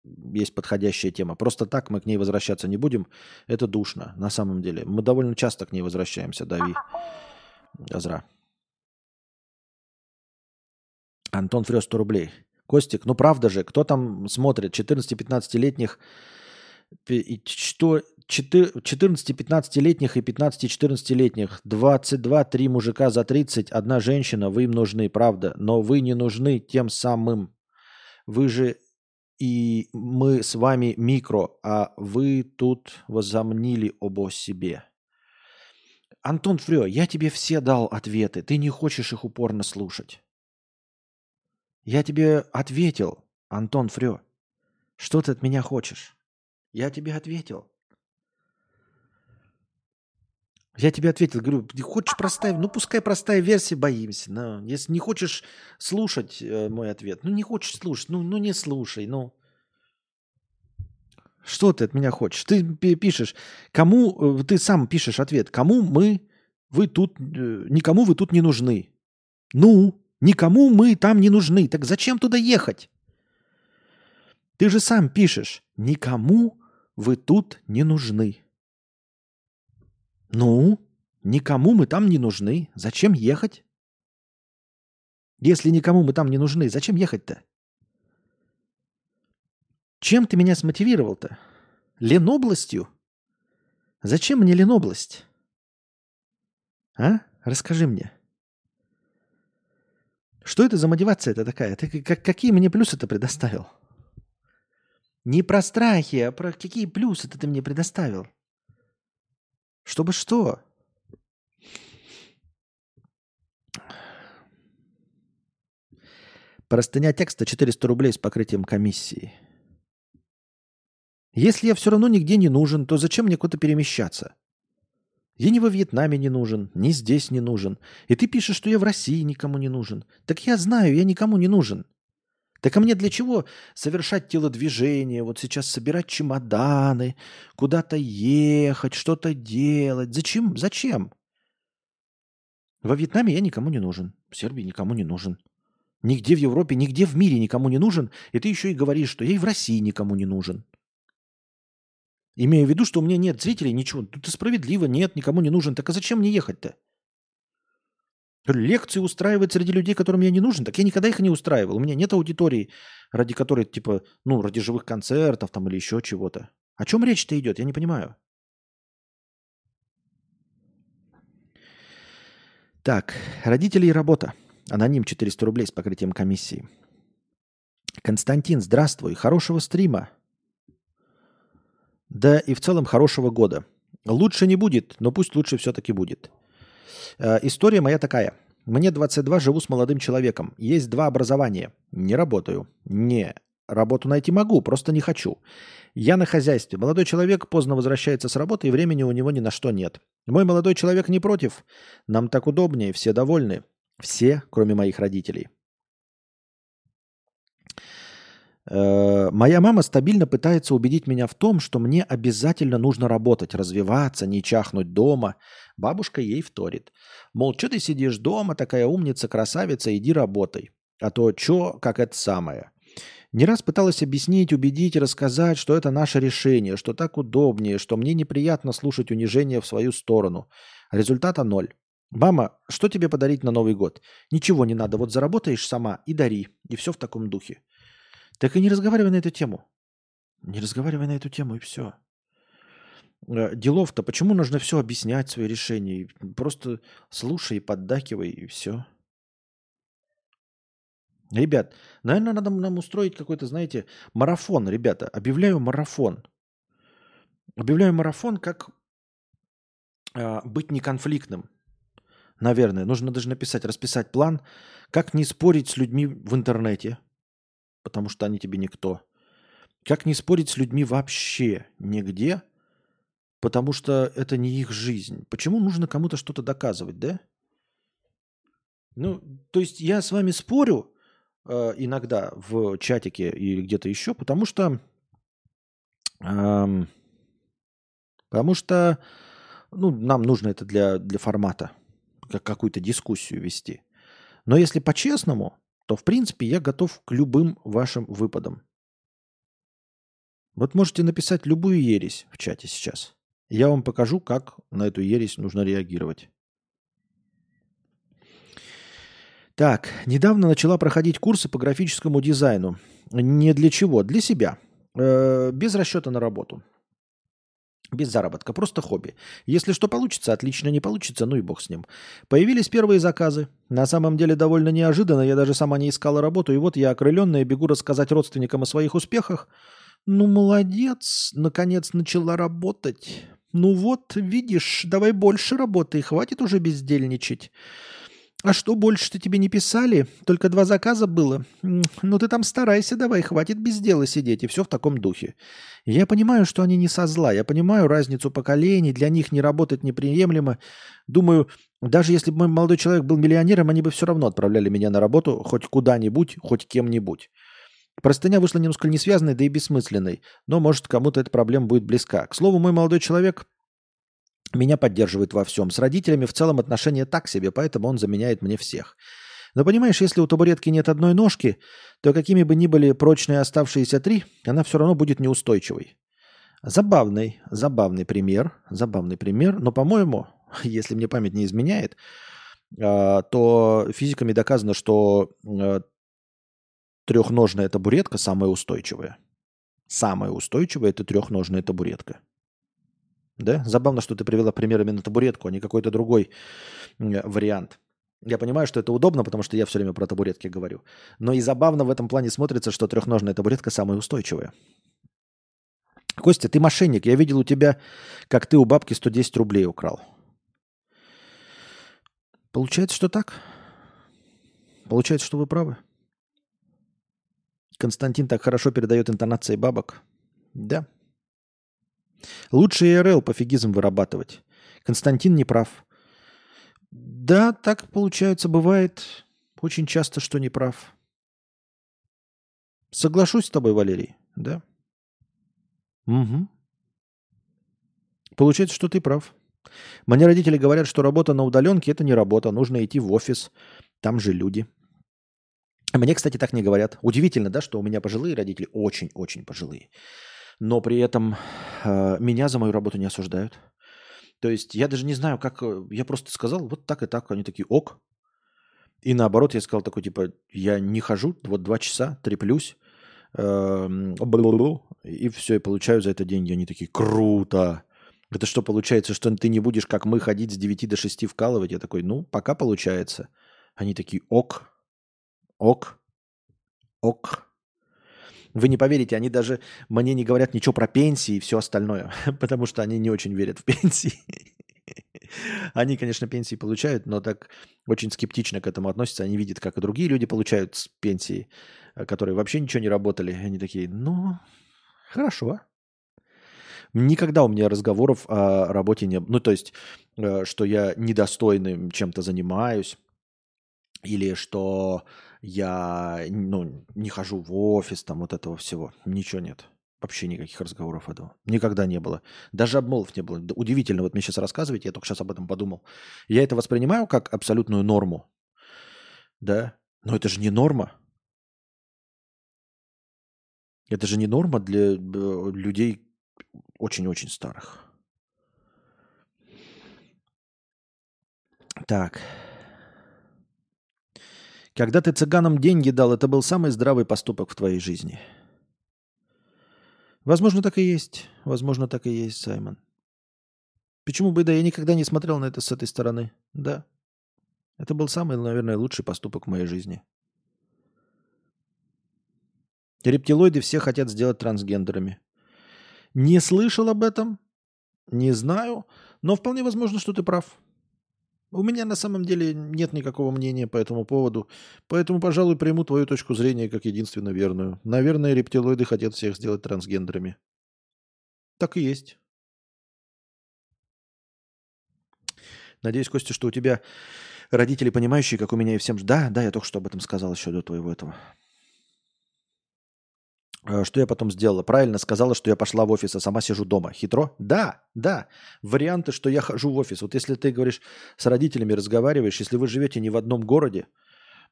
[SPEAKER 1] есть подходящая тема. Просто так мы к ней возвращаться не будем. Это душно, на самом деле. Мы довольно часто к ней возвращаемся, Дави. Азра. Антон Фрёс 100 рублей. Костик, ну правда же, кто там смотрит 14-15-летних, что 14-15-летних и 15-14-летних, 22-3 мужика за 30, одна женщина, вы им нужны, правда, но вы не нужны тем самым. Вы же и мы с вами микро, а вы тут возомнили обо себе. Антон Фрё, я тебе все дал ответы, ты не хочешь их упорно слушать. Я тебе ответил, Антон Фрё. Что ты от меня хочешь? Я тебе ответил. Я тебе ответил, говорю, ты хочешь простая, ну пускай простая версия, боимся. Но если не хочешь слушать э, мой ответ, ну не хочешь слушать, ну, ну не слушай, ну. Что ты от меня хочешь? Ты пишешь, кому, э, ты сам пишешь ответ, кому мы, вы тут, э, никому вы тут не нужны. Ну, Никому мы там не нужны. Так зачем туда ехать? Ты же сам пишешь. Никому вы тут не нужны. Ну, никому мы там не нужны. Зачем ехать? Если никому мы там не нужны, зачем ехать-то? Чем ты меня смотивировал-то? Ленобластью? Зачем мне Ленобласть? А? Расскажи мне. Что это за мотивация это такая? Ты как, какие мне плюсы ты предоставил? Не про страхи, а про какие плюсы ты мне предоставил? Чтобы что? Простыня текста 400 рублей с покрытием комиссии. Если я все равно нигде не нужен, то зачем мне куда-то перемещаться? Я ни во Вьетнаме не нужен, ни здесь не нужен. И ты пишешь, что я в России никому не нужен. Так я знаю, я никому не нужен. Так а мне для чего совершать телодвижение, вот сейчас собирать чемоданы, куда-то ехать, что-то делать? Зачем? Зачем? Во Вьетнаме я никому не нужен, в Сербии никому не нужен. Нигде в Европе, нигде в мире никому не нужен. И ты еще и говоришь, что я и в России никому не нужен. Имею в виду, что у меня нет зрителей, ничего. Тут и справедливо, нет, никому не нужен. Так а зачем мне ехать-то? Лекции устраивать среди людей, которым я не нужен, так я никогда их не устраивал. У меня нет аудитории, ради которой, типа, ну, ради живых концертов там или еще чего-то. О чем речь-то идет? Я не понимаю. Так, родители и работа. Аноним 400 рублей с покрытием комиссии. Константин, здравствуй. Хорошего стрима. Да и в целом хорошего года. Лучше не будет, но пусть лучше все-таки будет. Э, история моя такая. Мне 22, живу с молодым человеком. Есть два образования. Не работаю. Не, работу найти могу, просто не хочу. Я на хозяйстве. Молодой человек поздно возвращается с работы, и времени у него ни на что нет. Мой молодой человек не против. Нам так удобнее, все довольны. Все, кроме моих родителей. Э, моя мама стабильно пытается убедить меня в том, что мне обязательно нужно работать, развиваться, не чахнуть дома. Бабушка ей вторит. Мол, что ты сидишь дома, такая умница, красавица, иди работай. А то что, как это самое. Не раз пыталась объяснить, убедить, рассказать, что это наше решение, что так удобнее, что мне неприятно слушать унижение в свою сторону. Результата ноль. Мама, что тебе подарить на Новый год? Ничего не надо, вот заработаешь сама и дари. И все в таком духе. Так и не разговаривай на эту тему. Не разговаривай на эту тему, и все. Э, делов-то, почему нужно все объяснять, свои решения? Просто слушай поддакивай, и все. Ребят, наверное, надо нам устроить какой-то, знаете, марафон, ребята. Объявляю марафон. Объявляю марафон, как э, быть неконфликтным. Наверное, нужно даже написать, расписать план, как не спорить с людьми в интернете, потому что они тебе никто. Как не спорить с людьми вообще нигде, потому что это не их жизнь. Почему нужно кому-то что-то доказывать, да? Ну, то есть я с вами спорю, э, иногда в чатике или где-то еще, потому что, э, потому что, ну, нам нужно это для для формата, как какую-то дискуссию вести. Но если по-честному, то в принципе я готов к любым вашим выпадам. Вот можете написать любую ересь в чате сейчас. Я вам покажу, как на эту ересь нужно реагировать. Так, недавно начала проходить курсы по графическому дизайну. Не для чего, для себя. Э, без расчета на работу. Без заработка, просто хобби. Если что получится, отлично, не получится, ну и бог с ним. Появились первые заказы. На самом деле довольно неожиданно, я даже сама не искала работу, и вот я окрыленная бегу рассказать родственникам о своих успехах. Ну, молодец, наконец начала работать. Ну вот, видишь, давай больше работай, хватит уже бездельничать. А что, больше-то тебе не писали? Только два заказа было? Ну ты там старайся давай, хватит без дела сидеть. И все в таком духе. Я понимаю, что они не со зла. Я понимаю разницу поколений. Для них не работать неприемлемо. Думаю, даже если бы мой молодой человек был миллионером, они бы все равно отправляли меня на работу хоть куда-нибудь, хоть кем-нибудь. Простыня вышла немножко не связанной, да и бессмысленной. Но, может, кому-то эта проблема будет близка. К слову, мой молодой человек меня поддерживает во всем. С родителями в целом отношения так себе, поэтому он заменяет мне всех. Но понимаешь, если у табуретки нет одной ножки, то какими бы ни были прочные оставшиеся три, она все равно будет неустойчивой. Забавный, забавный пример, забавный пример, но, по-моему, если мне память не изменяет, а, то физиками доказано, что а, трехножная табуретка самая устойчивая. Самая устойчивая – это трехножная табуретка. Да? Забавно, что ты привела пример именно табуретку, а не какой-то другой вариант. Я понимаю, что это удобно, потому что я все время про табуретки говорю. Но и забавно в этом плане смотрится, что трехножная табуретка самая устойчивая. Костя, ты мошенник. Я видел у тебя, как ты у бабки 110 рублей украл. Получается, что так? Получается, что вы правы. Константин так хорошо передает интонации бабок. Да, Лучше ИРЛ пофигизм вырабатывать. Константин не прав. Да, так получается, бывает очень часто, что не прав. Соглашусь с тобой, Валерий, да? Угу. Получается, что ты прав. Мне родители говорят, что работа на удаленке – это не работа, нужно идти в офис, там же люди. Мне, кстати, так не говорят. Удивительно, да, что у меня пожилые родители, очень-очень пожилые но при этом э, меня за мою работу не осуждают. То есть я даже не знаю, как... Э, я просто сказал, вот так и так. Они такие, ок. И наоборот, я сказал такой, типа, я не хожу, вот два часа, треплюсь, э, и все, и получаю за это деньги. Они такие, круто. Это что, получается, что ты не будешь, как мы, ходить с 9 до 6 вкалывать? Я такой, ну, пока получается. Они такие, ок, ок, ок. Вы не поверите, они даже мне не говорят ничего про пенсии и все остальное, потому что они не очень верят в пенсии. Они, конечно, пенсии получают, но так очень скептично к этому относятся. Они видят, как и другие люди получают пенсии, э, которые вообще ничего не работали. Они такие, ну, хорошо. Никогда у меня разговоров о работе не было. Ну, то есть, э, что я недостойным чем-то занимаюсь, или что я ну, не хожу в офис, там вот этого всего. Ничего нет. Вообще никаких разговоров этого. Никогда не было. Даже обмолвов не было. Удивительно, вот мне сейчас рассказываете, я только сейчас об этом подумал. Я это воспринимаю как абсолютную норму. Да? Но это же не норма. Это же не норма для людей очень-очень старых. Так. Когда ты цыганам деньги дал, это был самый здравый поступок в твоей жизни. Возможно, так и есть. Возможно, так и есть, Саймон. Почему бы, да, я никогда не смотрел на это с этой стороны. Да. Это был самый, наверное, лучший поступок в моей жизни. Рептилоиды все хотят сделать трансгендерами. Не слышал об этом, не знаю, но вполне возможно, что ты прав. У меня на самом деле нет никакого мнения по этому поводу, поэтому, пожалуй, приму твою точку зрения как единственно верную. Наверное, рептилоиды хотят всех сделать трансгендерами. Так и есть. Надеюсь, Костя, что у тебя родители понимающие, как у меня и всем. Да, да, я только что об этом сказал еще до твоего этого. Э, что я потом сделала? Правильно сказала, что я пошла в офис, а сама сижу дома. Хитро? Да, да. Варианты, что я хожу в офис. Вот если ты говоришь, с родителями разговариваешь, если вы живете не в одном городе,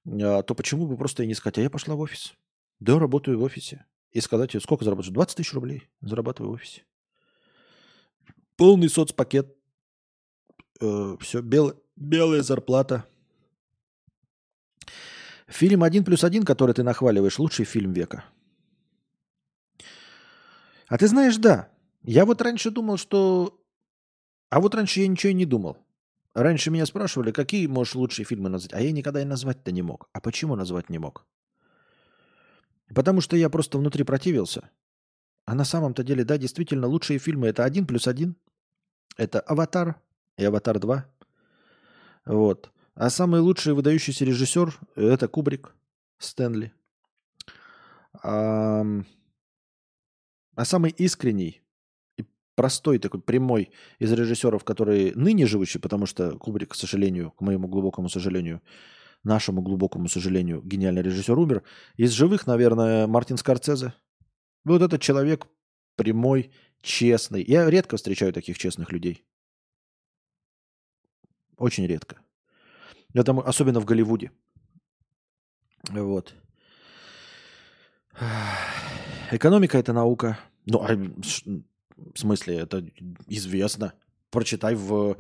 [SPEAKER 1] э, то почему бы просто и не сказать, а я пошла в офис? Да, работаю в офисе. И сказать, сколько зарабатываю? 20 тысяч рублей зарабатываю в офисе. Полный соцпакет. Э, все, бел, белая зарплата. Фильм «Один плюс один», который ты нахваливаешь, лучший фильм века – а ты знаешь, да. Я вот раньше думал, что... А вот раньше я ничего и не думал. Раньше меня спрашивали, какие можешь лучшие фильмы назвать. А я никогда и назвать-то не мог. А почему назвать не мог? Потому что я просто внутри противился. А на самом-то деле, да, действительно, лучшие фильмы это один плюс один. Это «Аватар» и «Аватар 2». Вот. А самый лучший выдающийся режиссер – это Кубрик, Стэнли. А, а самый искренний и простой такой прямой из режиссеров, которые ныне живущие, потому что Кубрик, к сожалению, к моему глубокому сожалению, нашему глубокому сожалению, гениальный режиссер умер. Из живых, наверное, Мартин Скорцезе. Вот этот человек прямой, честный. Я редко встречаю таких честных людей. Очень редко. Это особенно в Голливуде. Вот. Экономика – это наука. Ну, а в смысле, это известно. Прочитай в,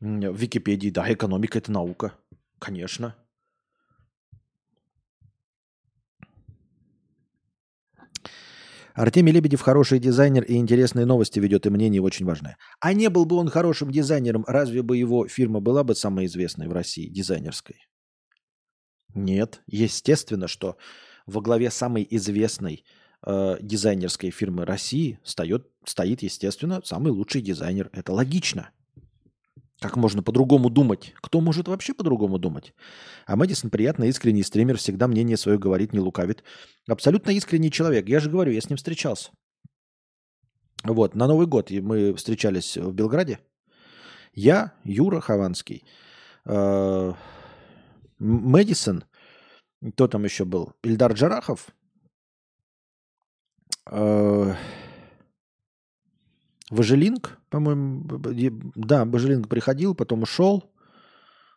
[SPEAKER 1] в Википедии. Да, экономика – это наука. Конечно. Артемий Лебедев хороший дизайнер и интересные новости ведет, и мнение очень важное. А не был бы он хорошим дизайнером, разве бы его фирма была бы самой известной в России, дизайнерской? Нет. Естественно, что во главе самой известной э, дизайнерской фирмы России стоит, стоит, естественно, самый лучший дизайнер. Это логично. Как можно по-другому думать? Кто может вообще по-другому думать? А Мэдисон приятно искренний стример, всегда мнение свое говорит, не лукавит. Абсолютно искренний человек. Я же говорю, я с ним встречался. Вот, на Новый год мы встречались в Белграде. Я, Юра Хованский, э, Мэдисон, кто там еще был? Ильдар Джарахов, Важелинг, по-моему, да, Важелинг приходил, потом ушел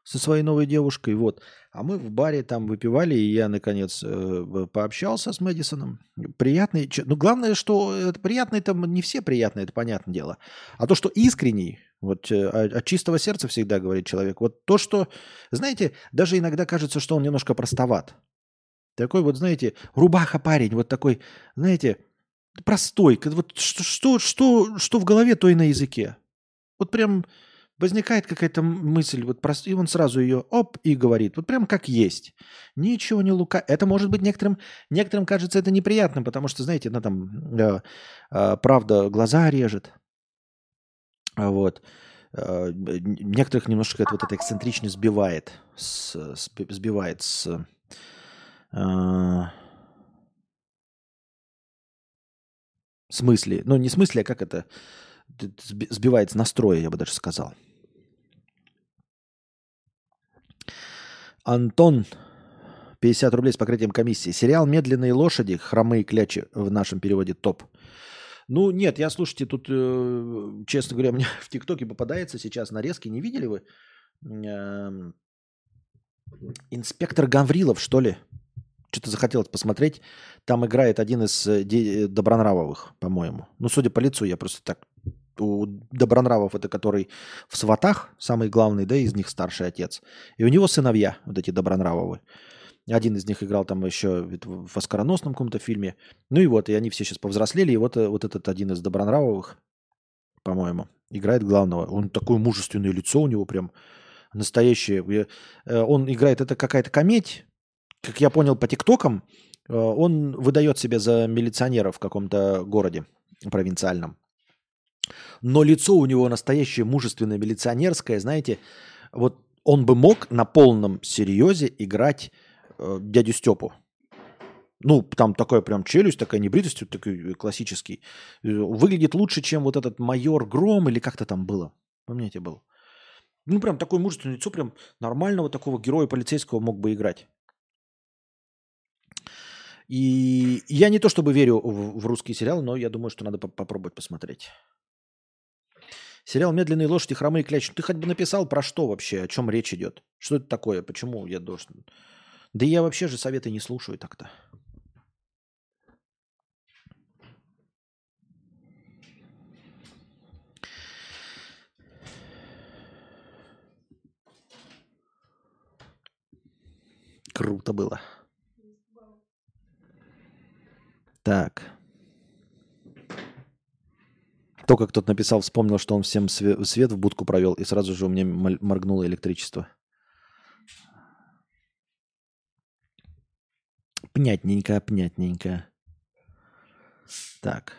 [SPEAKER 1] со своей новой девушкой, вот. А мы в баре там выпивали, и я, наконец, э, пообщался с Мэдисоном. Приятный, ну, главное, что это приятный, там не все приятные, это понятное дело. А то, что искренний, вот э, от чистого сердца всегда говорит человек. Вот то, что, знаете, даже иногда кажется, что он немножко простоват. Такой вот, знаете, рубаха парень, вот такой, знаете, простой. Вот что, что, что, что в голове, то и на языке. Вот прям Возникает какая-то мысль, вот прост... и он сразу ее оп и говорит, вот прям как есть. Ничего не лука. Это может быть некоторым, некоторым кажется это неприятным, потому что, знаете, она там, э, э, правда, глаза режет. Вот. Э, некоторых немножко это, вот эта эксцентричность сбивает, с, сбивает с... Э, с мысли. Ну, не с мысли, а как это сбивает с настроя, я бы даже сказал. Антон, 50 рублей с покрытием комиссии. Сериал «Медленные лошади», «Хромые клячи» в нашем переводе топ. Ну, нет, я, слушайте, тут, э, честно говоря, мне в ТикТоке попадается сейчас нарезки. Не видели вы? Э, инспектор Гаврилов, что ли? Что-то захотелось посмотреть. Там играет один из э, э, Добронравовых, по-моему. Ну, судя по лицу, я просто так... У Добронравов это который в сватах, самый главный, да, из них старший отец. И у него сыновья, вот эти Добронравовы. Один из них играл там еще в оскароносном каком-то фильме. Ну и вот, и они все сейчас повзрослели. И вот, э, вот этот один из Добронравовых, по-моему, играет главного. Он такое мужественное лицо у него прям настоящее. Он играет, это какая-то кометь, как я понял по тиктокам, он выдает себя за милиционера в каком-то городе провинциальном. Но лицо у него настоящее мужественное милиционерское, знаете, вот он бы мог на полном серьезе играть э, дядю Степу. Ну, там такая прям челюсть, такая небритость, такой классический. Э, выглядит лучше, чем вот этот майор Гром или как-то там было. Помните, был? Ну, прям такое мужественное лицо, прям нормального такого героя полицейского мог бы играть. И я не то чтобы верю в, в русский сериал, но я думаю, что надо по попробовать посмотреть. Сериал «Медленные лошади, хромые клячи». Ты хоть бы написал про что вообще, о чем речь идет? Что это такое? Почему я должен... Да я вообще же советы не слушаю так-то. Круто было. Так. Только кто-то написал, вспомнил, что он всем свет в будку провел, и сразу же у меня моргнуло электричество. Пнятненько, пнятненько. Так.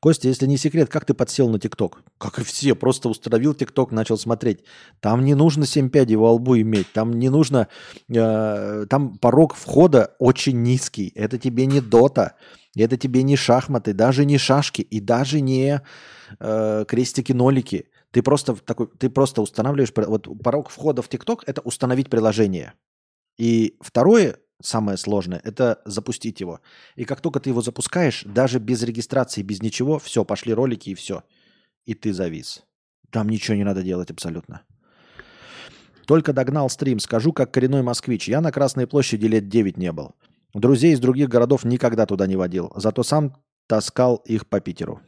[SPEAKER 1] Костя, если не секрет, как ты подсел на ТикТок? Как и все, просто установил ТикТок, начал смотреть. Там не нужно 7 пядей во лбу иметь, там не нужно... Э, там порог входа очень низкий. Это тебе не дота, это тебе не шахматы, даже не шашки и даже не э, крестики-нолики. Ты просто, такой, ты просто устанавливаешь... Вот порог входа в ТикТок – это установить приложение. И второе, самое сложное, это запустить его. И как только ты его запускаешь, даже без регистрации, без ничего, все, пошли ролики и все. И ты завис. Там ничего не надо делать абсолютно. Только догнал стрим. Скажу, как коренной москвич. Я на Красной площади лет 9 не был. Друзей из других городов никогда туда не водил. Зато сам таскал их по Питеру.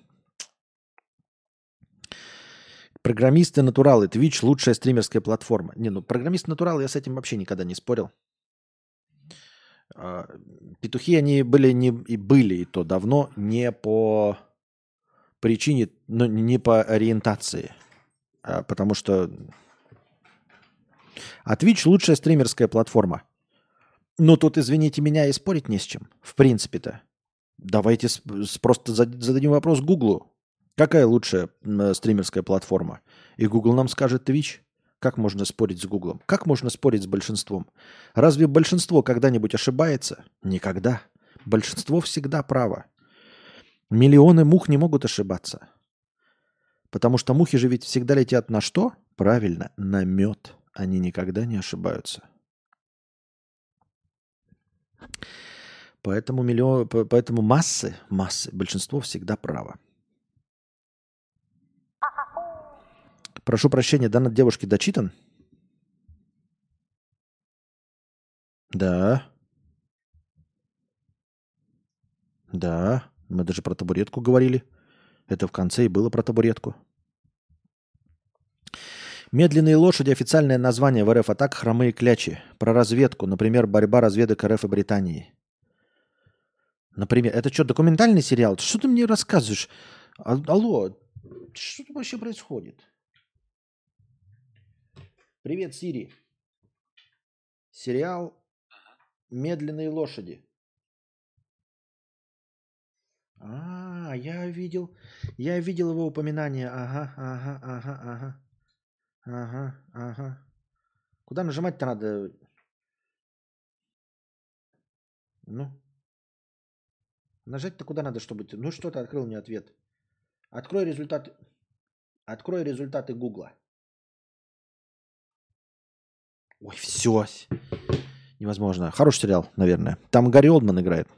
[SPEAKER 1] Программисты натуралы. Twitch лучшая стримерская платформа. Не, ну программисты натуралы я с этим вообще никогда не спорил. А, петухи, они были не, и были и то давно не по причине, ну, не по ориентации, а потому что а Twitch лучшая стримерская платформа. Ну, тут, извините меня, и спорить не с чем. В принципе-то. Давайте просто зададим вопрос Гуглу. Какая лучшая стримерская платформа? И Google нам скажет Twitch. Как можно спорить с Гуглом? Как можно спорить с большинством? Разве большинство когда-нибудь ошибается? Никогда. Большинство всегда право. Миллионы мух не могут ошибаться. Потому что мухи же ведь всегда летят на что? Правильно, на мед. Они никогда не ошибаются. Поэтому, миллион, поэтому массы, массы, большинство всегда право. Прошу прощения, данный девушке дочитан? Да. Да. Мы даже про табуретку говорили. Это в конце и было про табуретку. Медленные лошади – официальное название в РФ, а так хромые клячи. Про разведку, например, борьба разведок РФ и Британии. Например, это что, документальный сериал? Что ты мне рассказываешь? А, алло, Что тут вообще происходит? Привет, Сири. Сериал «Медленные лошади». А, я видел, я видел его упоминание. Ага, ага, ага, ага. Ага, ага. Куда нажимать-то надо? Ну. Нажать-то куда надо, чтобы... Ну что ты открыл мне ответ? Открой результаты. Открой результаты Гугла. Ой, все. Невозможно. Хороший сериал, наверное. Там Гарри Олдман играет.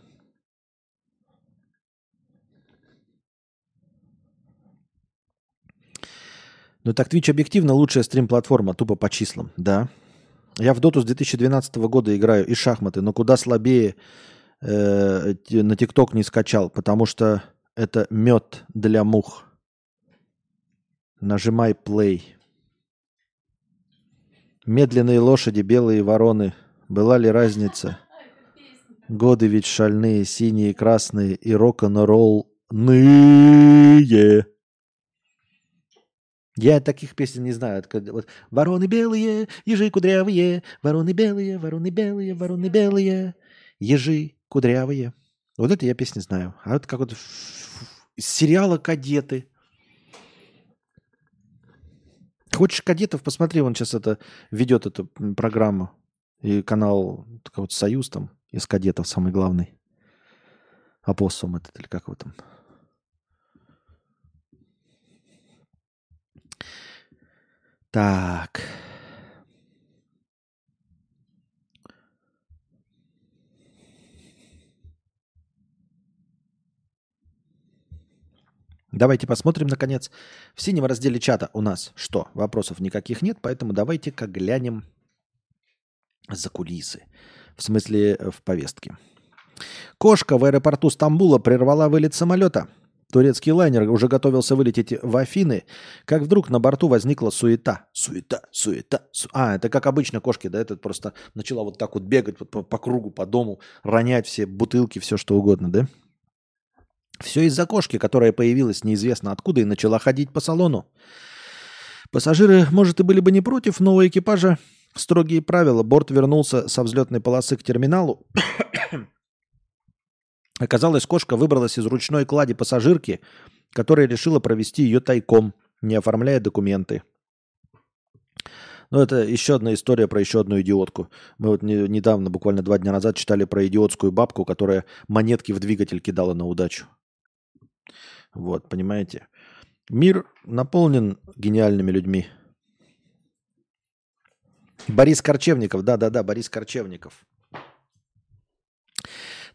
[SPEAKER 1] Ну так Twitch объективно лучшая стрим-платформа, тупо по числам, да. Я в Доту с 2012 года играю и шахматы, но куда слабее э, на ТикТок не скачал, потому что это мед для мух. Нажимай play. Медленные лошади, белые вороны. Была ли разница? Годы ведь шальные, синие, красные и рок-н-ролл ные. Я таких песен не знаю. Вот, вороны белые, ежи кудрявые, вороны белые, вороны белые, вороны белые, ежи кудрявые. Вот это я песни знаю. А вот как вот из сериала «Кадеты». Хочешь кадетов, посмотри, он сейчас это ведет эту программу. И канал вот Союз там из кадетов самый главный. Апоссум этот или как его там. Так. Давайте посмотрим, наконец, в синем разделе чата у нас что? Вопросов никаких нет, поэтому давайте-ка глянем за кулисы. В смысле, в повестке. Кошка в аэропорту Стамбула прервала вылет самолета – Турецкий лайнер уже готовился вылететь в Афины, как вдруг на борту возникла суета. Суета, суета. Су... А, это как обычно кошки, да, это просто начала вот так вот бегать по, по кругу, по дому, ронять все бутылки, все что угодно, да? Все из-за кошки, которая появилась неизвестно откуда и начала ходить по салону. Пассажиры, может, и были бы не против, но у экипажа строгие правила. Борт вернулся со взлетной полосы к терминалу Оказалось, кошка выбралась из ручной клади пассажирки, которая решила провести ее тайком, не оформляя документы. Ну, это еще одна история про еще одну идиотку. Мы вот не, недавно, буквально два дня назад, читали про идиотскую бабку, которая монетки в двигатель кидала на удачу. Вот, понимаете? Мир наполнен гениальными людьми. Борис Корчевников, да-да-да, Борис Корчевников.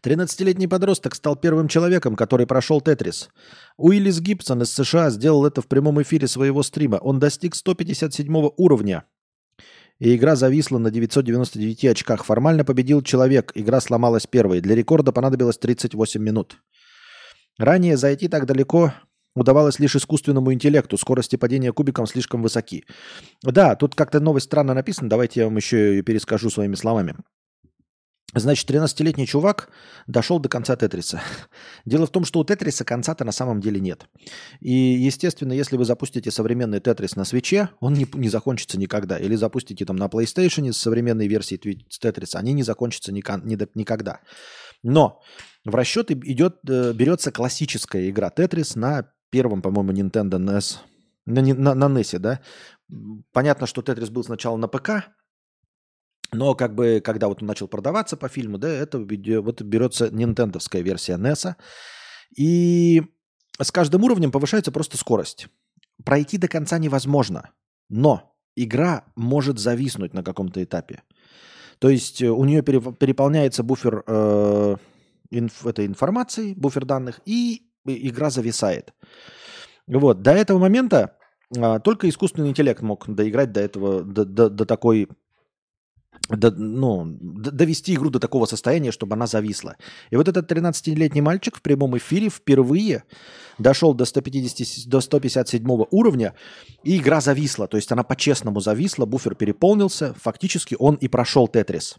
[SPEAKER 1] 13-летний подросток стал первым человеком, который прошел Тетрис. Уиллис Гибсон из США сделал это в прямом эфире своего стрима. Он достиг 157 уровня. И игра зависла на 999 очках. Формально победил человек. Игра сломалась первой. Для рекорда понадобилось 38 минут. Ранее зайти так далеко удавалось лишь искусственному интеллекту. Скорости падения кубиком слишком высоки. Да, тут как-то новость странно написана. Давайте я вам еще и перескажу своими словами. Значит, 13-летний чувак дошел до конца Тетриса. Дело в том, что у Тетриса конца-то на самом деле нет. И, естественно, если вы запустите современный Тетрис на свече, он не, не закончится никогда. Или запустите там на PlayStation с современной версией Тетриса, они не закончатся никогда. никогда. Но в расчет идет, э, берется классическая игра Тетрис на первом, по-моему, Nintendo NES. На, на, на NES, да? Понятно, что Тетрис был сначала на ПК, но как бы, когда вот он начал продаваться по фильму, да, это вот берется нинтендовская версия NES. И с каждым уровнем повышается просто скорость. Пройти до конца невозможно, но игра может зависнуть на каком-то этапе. То есть э, у нее переполняется буфер э, инф, этой информации, буфер данных, и игра зависает. Вот. До этого момента а, только искусственный интеллект мог доиграть до этого, до, до, до такой до, ну, довести игру до такого состояния, чтобы она зависла. И вот этот 13-летний мальчик в прямом эфире впервые дошел до, 150, до 157 уровня, и игра зависла. То есть она по-честному зависла, буфер переполнился. Фактически он и прошел Тетрис.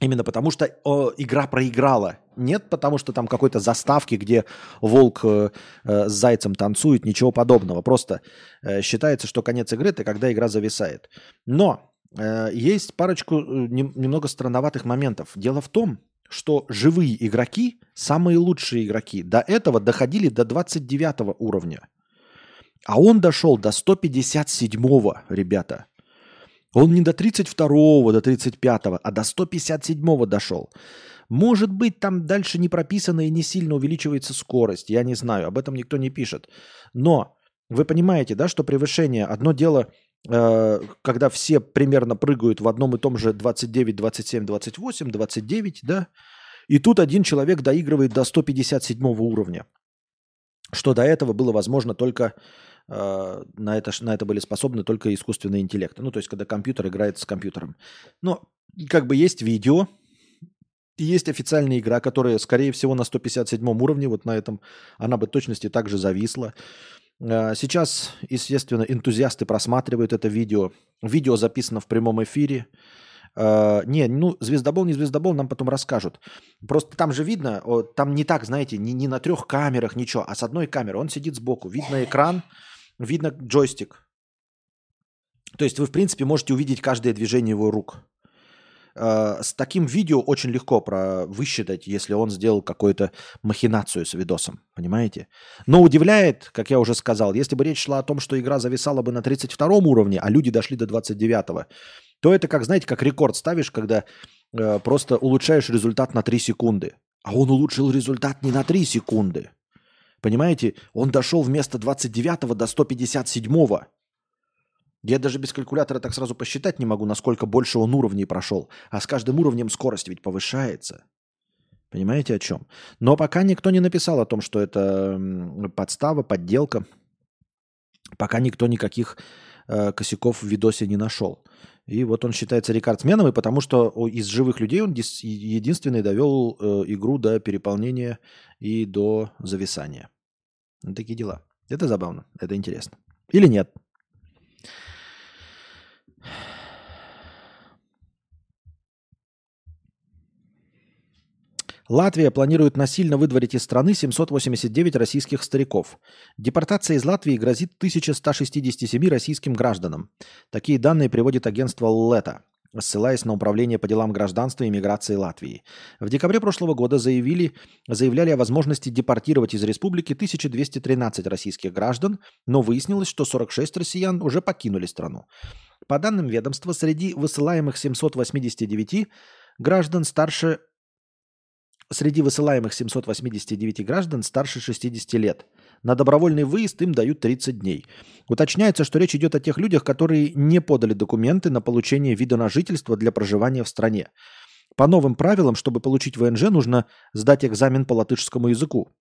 [SPEAKER 1] Именно потому, что о, игра проиграла. Нет потому, что там какой-то заставки, где волк э, э, с зайцем танцует, ничего подобного. Просто э, считается, что конец игры – это когда игра зависает. Но э, есть парочку э, не, немного странноватых моментов. Дело в том, что живые игроки, самые лучшие игроки, до этого доходили до 29 уровня. А он дошел до 157, ребята. Он не до 32-го, до 35-го, а до 157-го дошел. Может быть, там дальше не прописано и не сильно увеличивается скорость. Я не знаю, об этом никто не пишет. Но вы понимаете, да, что превышение, одно дело, э, когда все примерно прыгают в одном и том же 29, 27, 28, 29, да, и тут один человек доигрывает до 157 уровня. Что до этого было возможно только на это, на это были способны только искусственные интеллекты. Ну, то есть, когда компьютер играет с компьютером. Но как бы есть видео, есть официальная игра, которая, скорее всего, на 157 уровне, вот на этом, она бы точности также зависла. Э, сейчас, естественно, энтузиасты просматривают это видео. Видео записано в прямом эфире. Uh, не, ну, звездобол, не звездобол, нам потом расскажут. Просто там же видно, там не так, знаете, не, не на трех камерах, ничего, а с одной камеры. Он сидит сбоку, видно экран, видно джойстик. То есть вы, в принципе, можете увидеть каждое движение его рук. Э, с таким видео очень легко про высчитать, если он сделал какую-то махинацию с видосом, понимаете? Но удивляет, как я уже сказал, если бы речь шла о том, что игра зависала бы на 32 уровне, а люди дошли до 29, то это как, знаете, как рекорд ставишь, когда э, просто улучшаешь результат на 3 секунды. А он улучшил результат не на 3 секунды, Понимаете, он дошел вместо 29 до 157. Я даже без калькулятора так сразу посчитать не могу, насколько больше он уровней прошел. А с каждым уровнем скорость ведь повышается. Понимаете о чем? Но пока никто не написал о том, что это подстава, подделка. Пока никто никаких э, косяков в видосе не нашел. И вот он считается рекордсменом, и потому что из живых людей он единственный довел э, игру до переполнения и до зависания. Такие дела. Это забавно, это интересно. Или нет? Латвия планирует насильно выдворить из страны 789 российских стариков. Депортация из Латвии грозит 1167 российским гражданам. Такие данные приводит агентство Лета, ссылаясь на Управление по делам гражданства и миграции Латвии. В декабре прошлого года заявили, заявляли о возможности депортировать из республики 1213 российских граждан, но выяснилось, что 46 россиян уже покинули страну. По данным ведомства, среди высылаемых 789 граждан старше Среди высылаемых 789 граждан старше 60 лет. На добровольный выезд им дают 30 дней. Уточняется, что речь идет о тех людях, которые не подали документы на получение вида на жительство для проживания в стране. По новым правилам, чтобы получить ВНЖ, нужно сдать экзамен по латышскому языку.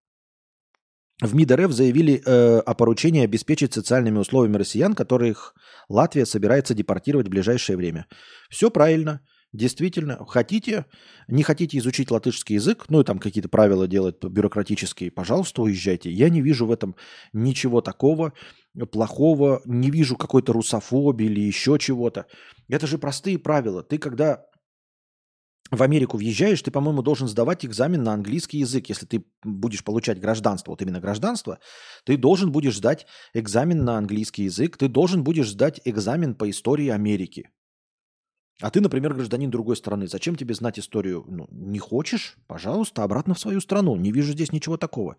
[SPEAKER 1] В МИД РФ заявили э, о поручении обеспечить социальными условиями россиян, которых Латвия собирается депортировать в ближайшее время. Все правильно. Действительно, хотите, не хотите изучить латышский язык, ну и там какие-то правила делать бюрократические, пожалуйста, уезжайте. Я не вижу в этом ничего такого плохого, не вижу какой-то русофобии или еще чего-то. Это же простые правила. Ты когда в Америку въезжаешь, ты, по-моему, должен сдавать экзамен на английский язык. Если ты будешь получать гражданство, вот именно гражданство, ты должен будешь сдать экзамен на английский язык, ты должен будешь сдать экзамен по истории Америки. А ты, например, гражданин другой страны. Зачем тебе знать историю? Ну, не хочешь? Пожалуйста, обратно в свою страну. Не вижу здесь ничего такого.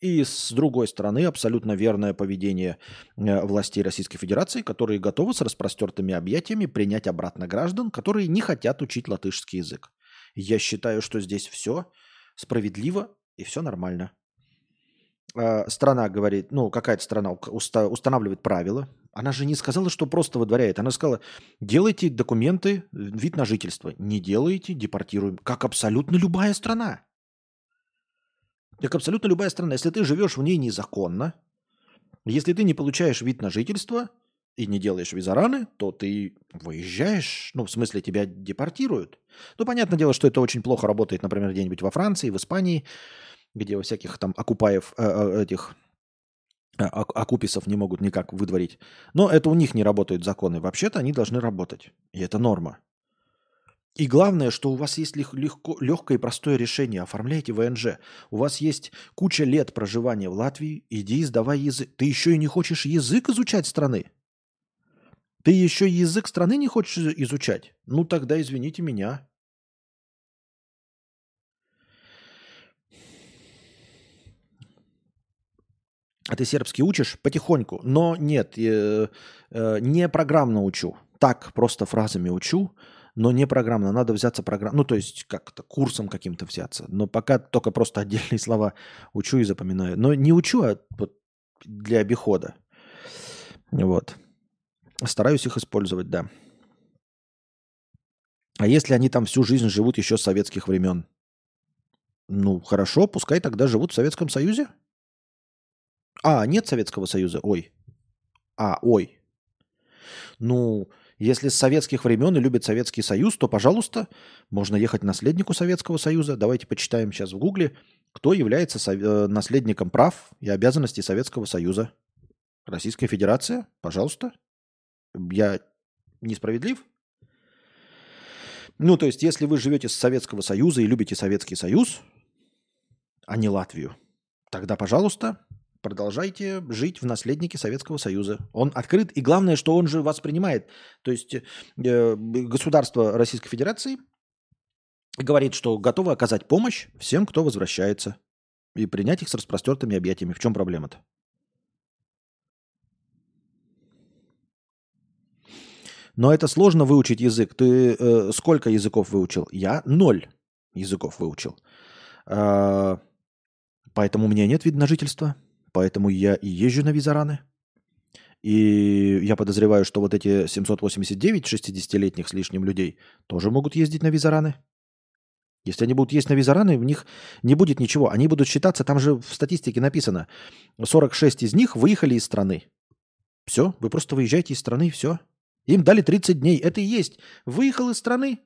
[SPEAKER 1] И с другой стороны, абсолютно верное поведение э, властей Российской Федерации, которые готовы с распростертыми объятиями принять обратно граждан, которые не хотят учить латышский язык. Я считаю, что здесь все справедливо и все нормально. А, страна говорит, ну, какая-то страна устанавливает правила, она же не сказала, что просто выдворяет. Она сказала, делайте документы, вид на жительство. Не делаете, депортируем. Как абсолютно любая страна. Как абсолютно любая страна. Если ты живешь в ней незаконно, если ты не получаешь вид на жительство и не делаешь визараны, то ты выезжаешь, ну, в смысле, тебя депортируют. Ну, понятное дело, что это очень плохо работает, например, где-нибудь во Франции, в Испании, где у всяких там окупаев, э, э, этих акуписов не могут никак выдворить. Но это у них не работают законы. Вообще-то они должны работать. И это норма. И главное, что у вас есть легко, легкое и простое решение. Оформляйте ВНЖ. У вас есть куча лет проживания в Латвии. Иди сдавай язык. Ты еще и не хочешь язык изучать страны? Ты еще язык страны не хочешь изучать? Ну тогда извините меня. Ты сербский учишь потихоньку, но нет, э, э, не программно учу. Так, просто фразами учу, но не программно. Надо взяться программ, ну то есть как-то курсом каким-то взяться. Но пока только просто отдельные слова учу и запоминаю. Но не учу, а вот для обихода. Вот. Стараюсь их использовать, да. А если они там всю жизнь живут еще с советских времен? Ну, хорошо, пускай тогда живут в Советском Союзе. А, нет Советского Союза, ой. А, ой. Ну, если с советских времен и любит Советский Союз, то, пожалуйста, можно ехать наследнику Советского Союза. Давайте почитаем сейчас в Гугле, кто является э, наследником прав и обязанностей Советского Союза. Российская Федерация, пожалуйста. Я несправедлив? Ну, то есть, если вы живете с Советского Союза и любите Советский Союз, а не Латвию, тогда, пожалуйста, продолжайте жить в наследнике Советского Союза. Он открыт, и главное, что он же вас принимает. То есть э, государство Российской Федерации говорит, что готово оказать помощь всем, кто возвращается, и принять их с распростертыми объятиями. В чем проблема-то? Но это сложно выучить язык. Ты э, сколько языков выучил? Я ноль языков выучил. Э, поэтому у меня нет вида на жительство. Поэтому я и езжу на визараны. И я подозреваю, что вот эти 789 60-летних с лишним людей тоже могут ездить на визараны. Если они будут есть на визараны, в них не будет ничего. Они будут считаться, там же в статистике написано, 46 из них выехали из страны. Все, вы просто выезжаете из страны, все. Им дали 30 дней. Это и есть. Выехал из страны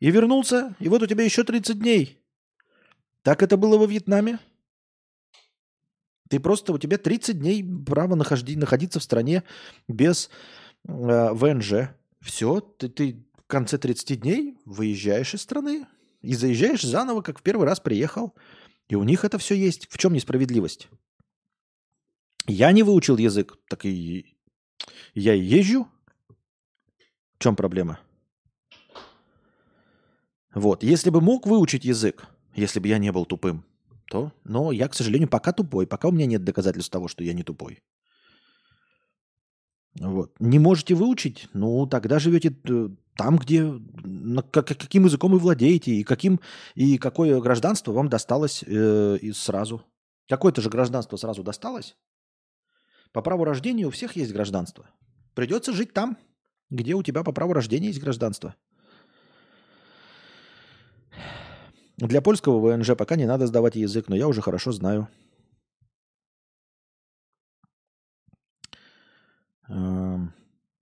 [SPEAKER 1] и вернулся, и вот у тебя еще 30 дней. Так это было во Вьетнаме. Ты просто, у тебя 30 дней право нахожди, находиться в стране без э, ВНЖ. Все, ты, ты в конце 30 дней выезжаешь из страны и заезжаешь заново, как в первый раз приехал. И у них это все есть. В чем несправедливость? Я не выучил язык, так и я езжу, в чем проблема? Вот, если бы мог выучить язык, если бы я не был тупым, то, но я, к сожалению, пока тупой, пока у меня нет доказательств того, что я не тупой. Вот. Не можете выучить? Ну, тогда живете э, там, где, на, как, каким языком вы владеете, и, каким, и какое гражданство вам досталось э, сразу. Какое-то же гражданство сразу досталось. По праву рождения у всех есть гражданство. Придется жить там где у тебя по праву рождения есть гражданство. Для польского ВНЖ пока не надо сдавать язык, но я уже хорошо знаю. Эм,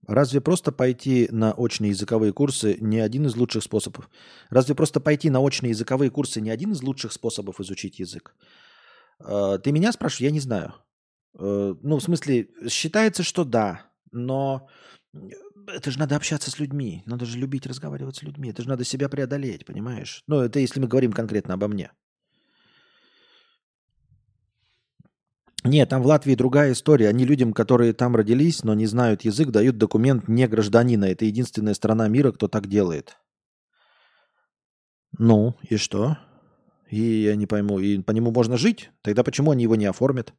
[SPEAKER 1] разве просто пойти на очные языковые курсы не один из лучших способов? Разве просто пойти на очные языковые курсы не один из лучших способов изучить язык? Э, ты меня спрашиваешь? Я не знаю. Э, ну, в смысле, считается, что да, но это же надо общаться с людьми, надо же любить разговаривать с людьми, это же надо себя преодолеть, понимаешь? Ну, это если мы говорим конкретно обо мне. Нет, там в Латвии другая история. Они людям, которые там родились, но не знают язык, дают документ не гражданина. Это единственная страна мира, кто так делает. Ну, и что? И я не пойму, и по нему можно жить? Тогда почему они его не оформят?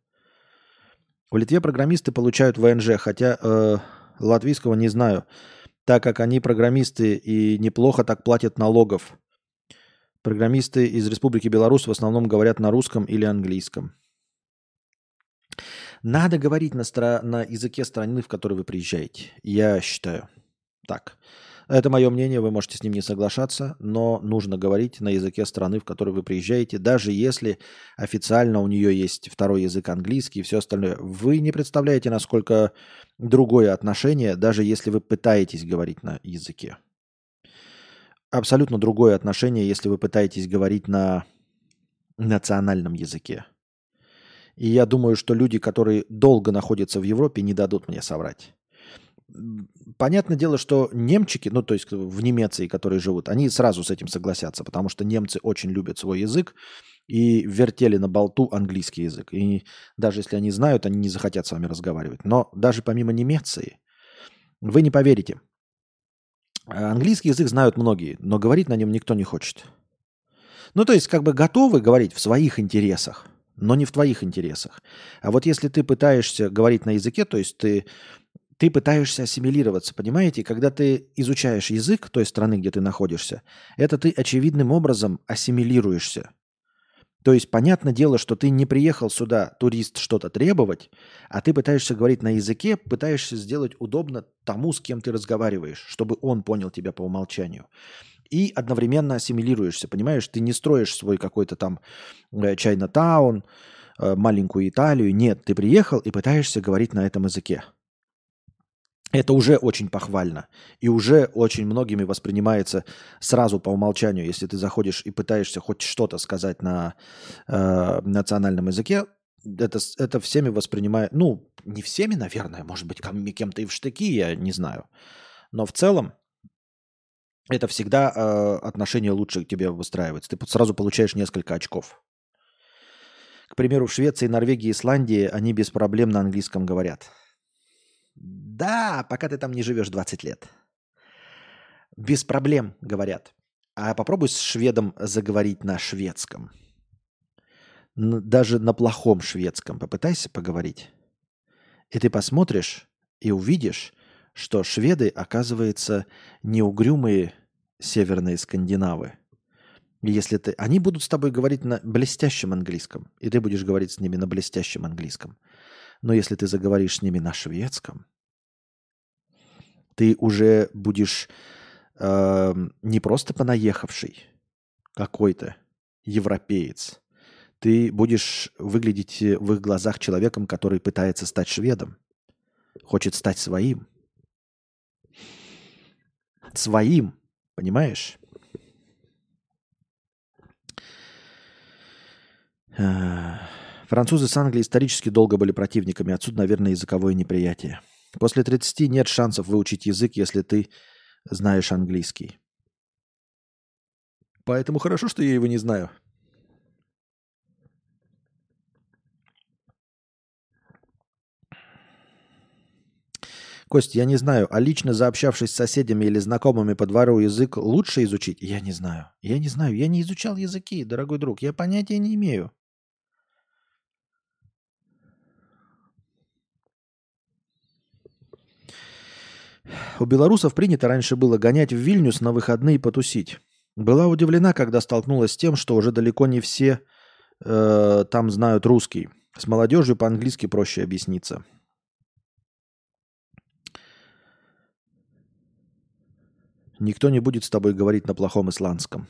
[SPEAKER 1] В Литве программисты получают ВНЖ, хотя э, Латвийского не знаю, так как они программисты и неплохо так платят налогов. Программисты из Республики Беларусь в основном говорят на русском или английском. Надо говорить на, стра- на языке страны, в которой вы приезжаете. Я считаю. Так. Это мое мнение, вы можете с ним не соглашаться, но нужно говорить на языке страны, в которой вы приезжаете, даже если официально у нее есть второй язык английский и все остальное. Вы не представляете, насколько другое отношение, даже если вы пытаетесь говорить на языке. Абсолютно другое отношение, если вы пытаетесь говорить на национальном языке. И я думаю, что люди, которые долго находятся в Европе, не дадут мне соврать. Понятное дело, что немчики, ну то есть в Немеции, которые живут, они сразу с этим согласятся, потому что немцы очень любят свой язык и вертели на болту английский язык. И даже если они знают, они не захотят с вами разговаривать. Но даже помимо Немеции, вы не поверите, английский язык знают многие, но говорить на нем никто не хочет. Ну то есть как бы готовы говорить в своих интересах, но не в твоих интересах. А вот если ты пытаешься говорить на языке, то есть ты ты пытаешься ассимилироваться, понимаете? Когда ты изучаешь язык той страны, где ты находишься, это ты очевидным образом ассимилируешься. То есть, понятное дело, что ты не приехал сюда, турист, что-то требовать, а ты пытаешься говорить на языке, пытаешься сделать удобно тому, с кем ты разговариваешь, чтобы он понял тебя по умолчанию. И одновременно ассимилируешься, понимаешь? Ты не строишь свой какой-то там Чайна-таун, э, маленькую Италию. Нет, ты приехал и пытаешься говорить на этом языке. Это уже очень похвально. И уже очень многими воспринимается сразу по умолчанию. Если ты заходишь и пытаешься хоть что-то сказать на э, национальном языке, это, это всеми воспринимает... Ну, не всеми, наверное, может быть, кем-то и в штыки, я не знаю. Но в целом это всегда э, отношение лучше к тебе выстраивается. Ты сразу получаешь несколько очков. К примеру, в Швеции, Норвегии, Исландии они без проблем на английском говорят. Да, пока ты там не живешь 20 лет. Без проблем, говорят. А попробуй с шведом заговорить на шведском. Даже на плохом шведском попытайся поговорить. И ты посмотришь и увидишь, что шведы, оказывается, не угрюмые северные скандинавы. Если ты... Они будут с тобой говорить на блестящем английском, и ты будешь говорить с ними на блестящем английском. Но если ты заговоришь с ними на шведском, ты уже будешь э, не просто понаехавший какой-то европеец. Ты будешь выглядеть в их глазах человеком, который пытается стать шведом, хочет стать своим. Своим, понимаешь? Э, французы с Англией исторически долго были противниками. Отсюда, наверное, языковое неприятие. После 30 нет шансов выучить язык, если ты знаешь английский. Поэтому хорошо, что я его не знаю. Кость, я не знаю, а лично заобщавшись с соседями или знакомыми по двору язык лучше изучить? Я не знаю. Я не знаю. Я не изучал языки, дорогой друг. Я понятия не имею. У белорусов принято раньше было гонять в Вильнюс на выходные потусить. Была удивлена, когда столкнулась с тем, что уже далеко не все э, там знают русский. С молодежью по-английски проще объясниться. Никто не будет с тобой говорить на плохом исландском.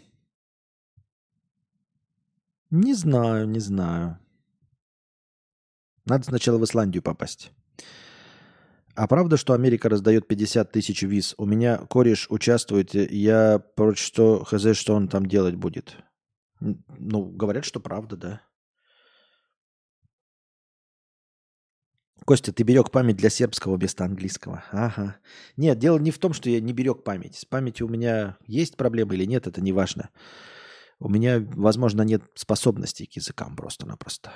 [SPEAKER 1] Не знаю, не знаю. Надо сначала в Исландию попасть. А правда, что Америка раздает 50 тысяч виз? У меня кореш участвует, я прочь что, хз, что он там делать будет. Ну, говорят, что правда, да. Костя, ты берег память для сербского вместо английского. Ага. Нет, дело не в том, что я не берег память. С памятью у меня есть проблемы или нет, это не важно. У меня, возможно, нет способностей к языкам просто-напросто.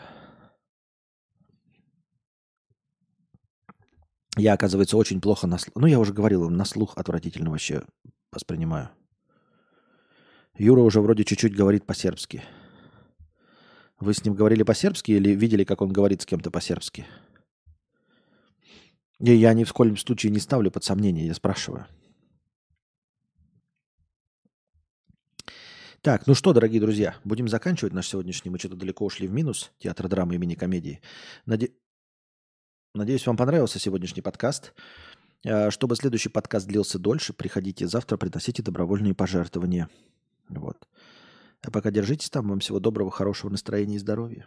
[SPEAKER 1] Я, оказывается, очень плохо на слух. Ну, я уже говорил, на слух отвратительно вообще воспринимаю. Юра уже вроде чуть-чуть говорит по-сербски. Вы с ним говорили по-сербски или видели, как он говорит с кем-то по-сербски? И я ни в коем случае не ставлю под сомнение, я спрашиваю. Так, ну что, дорогие друзья, будем заканчивать наш сегодняшний. Мы что-то далеко ушли в минус. Театр драмы и мини-комедии. Наде... Надеюсь, вам понравился сегодняшний подкаст. А, чтобы следующий подкаст длился дольше, приходите завтра, приносите добровольные пожертвования. Вот. А пока держитесь там. Вам всего доброго, хорошего настроения и здоровья.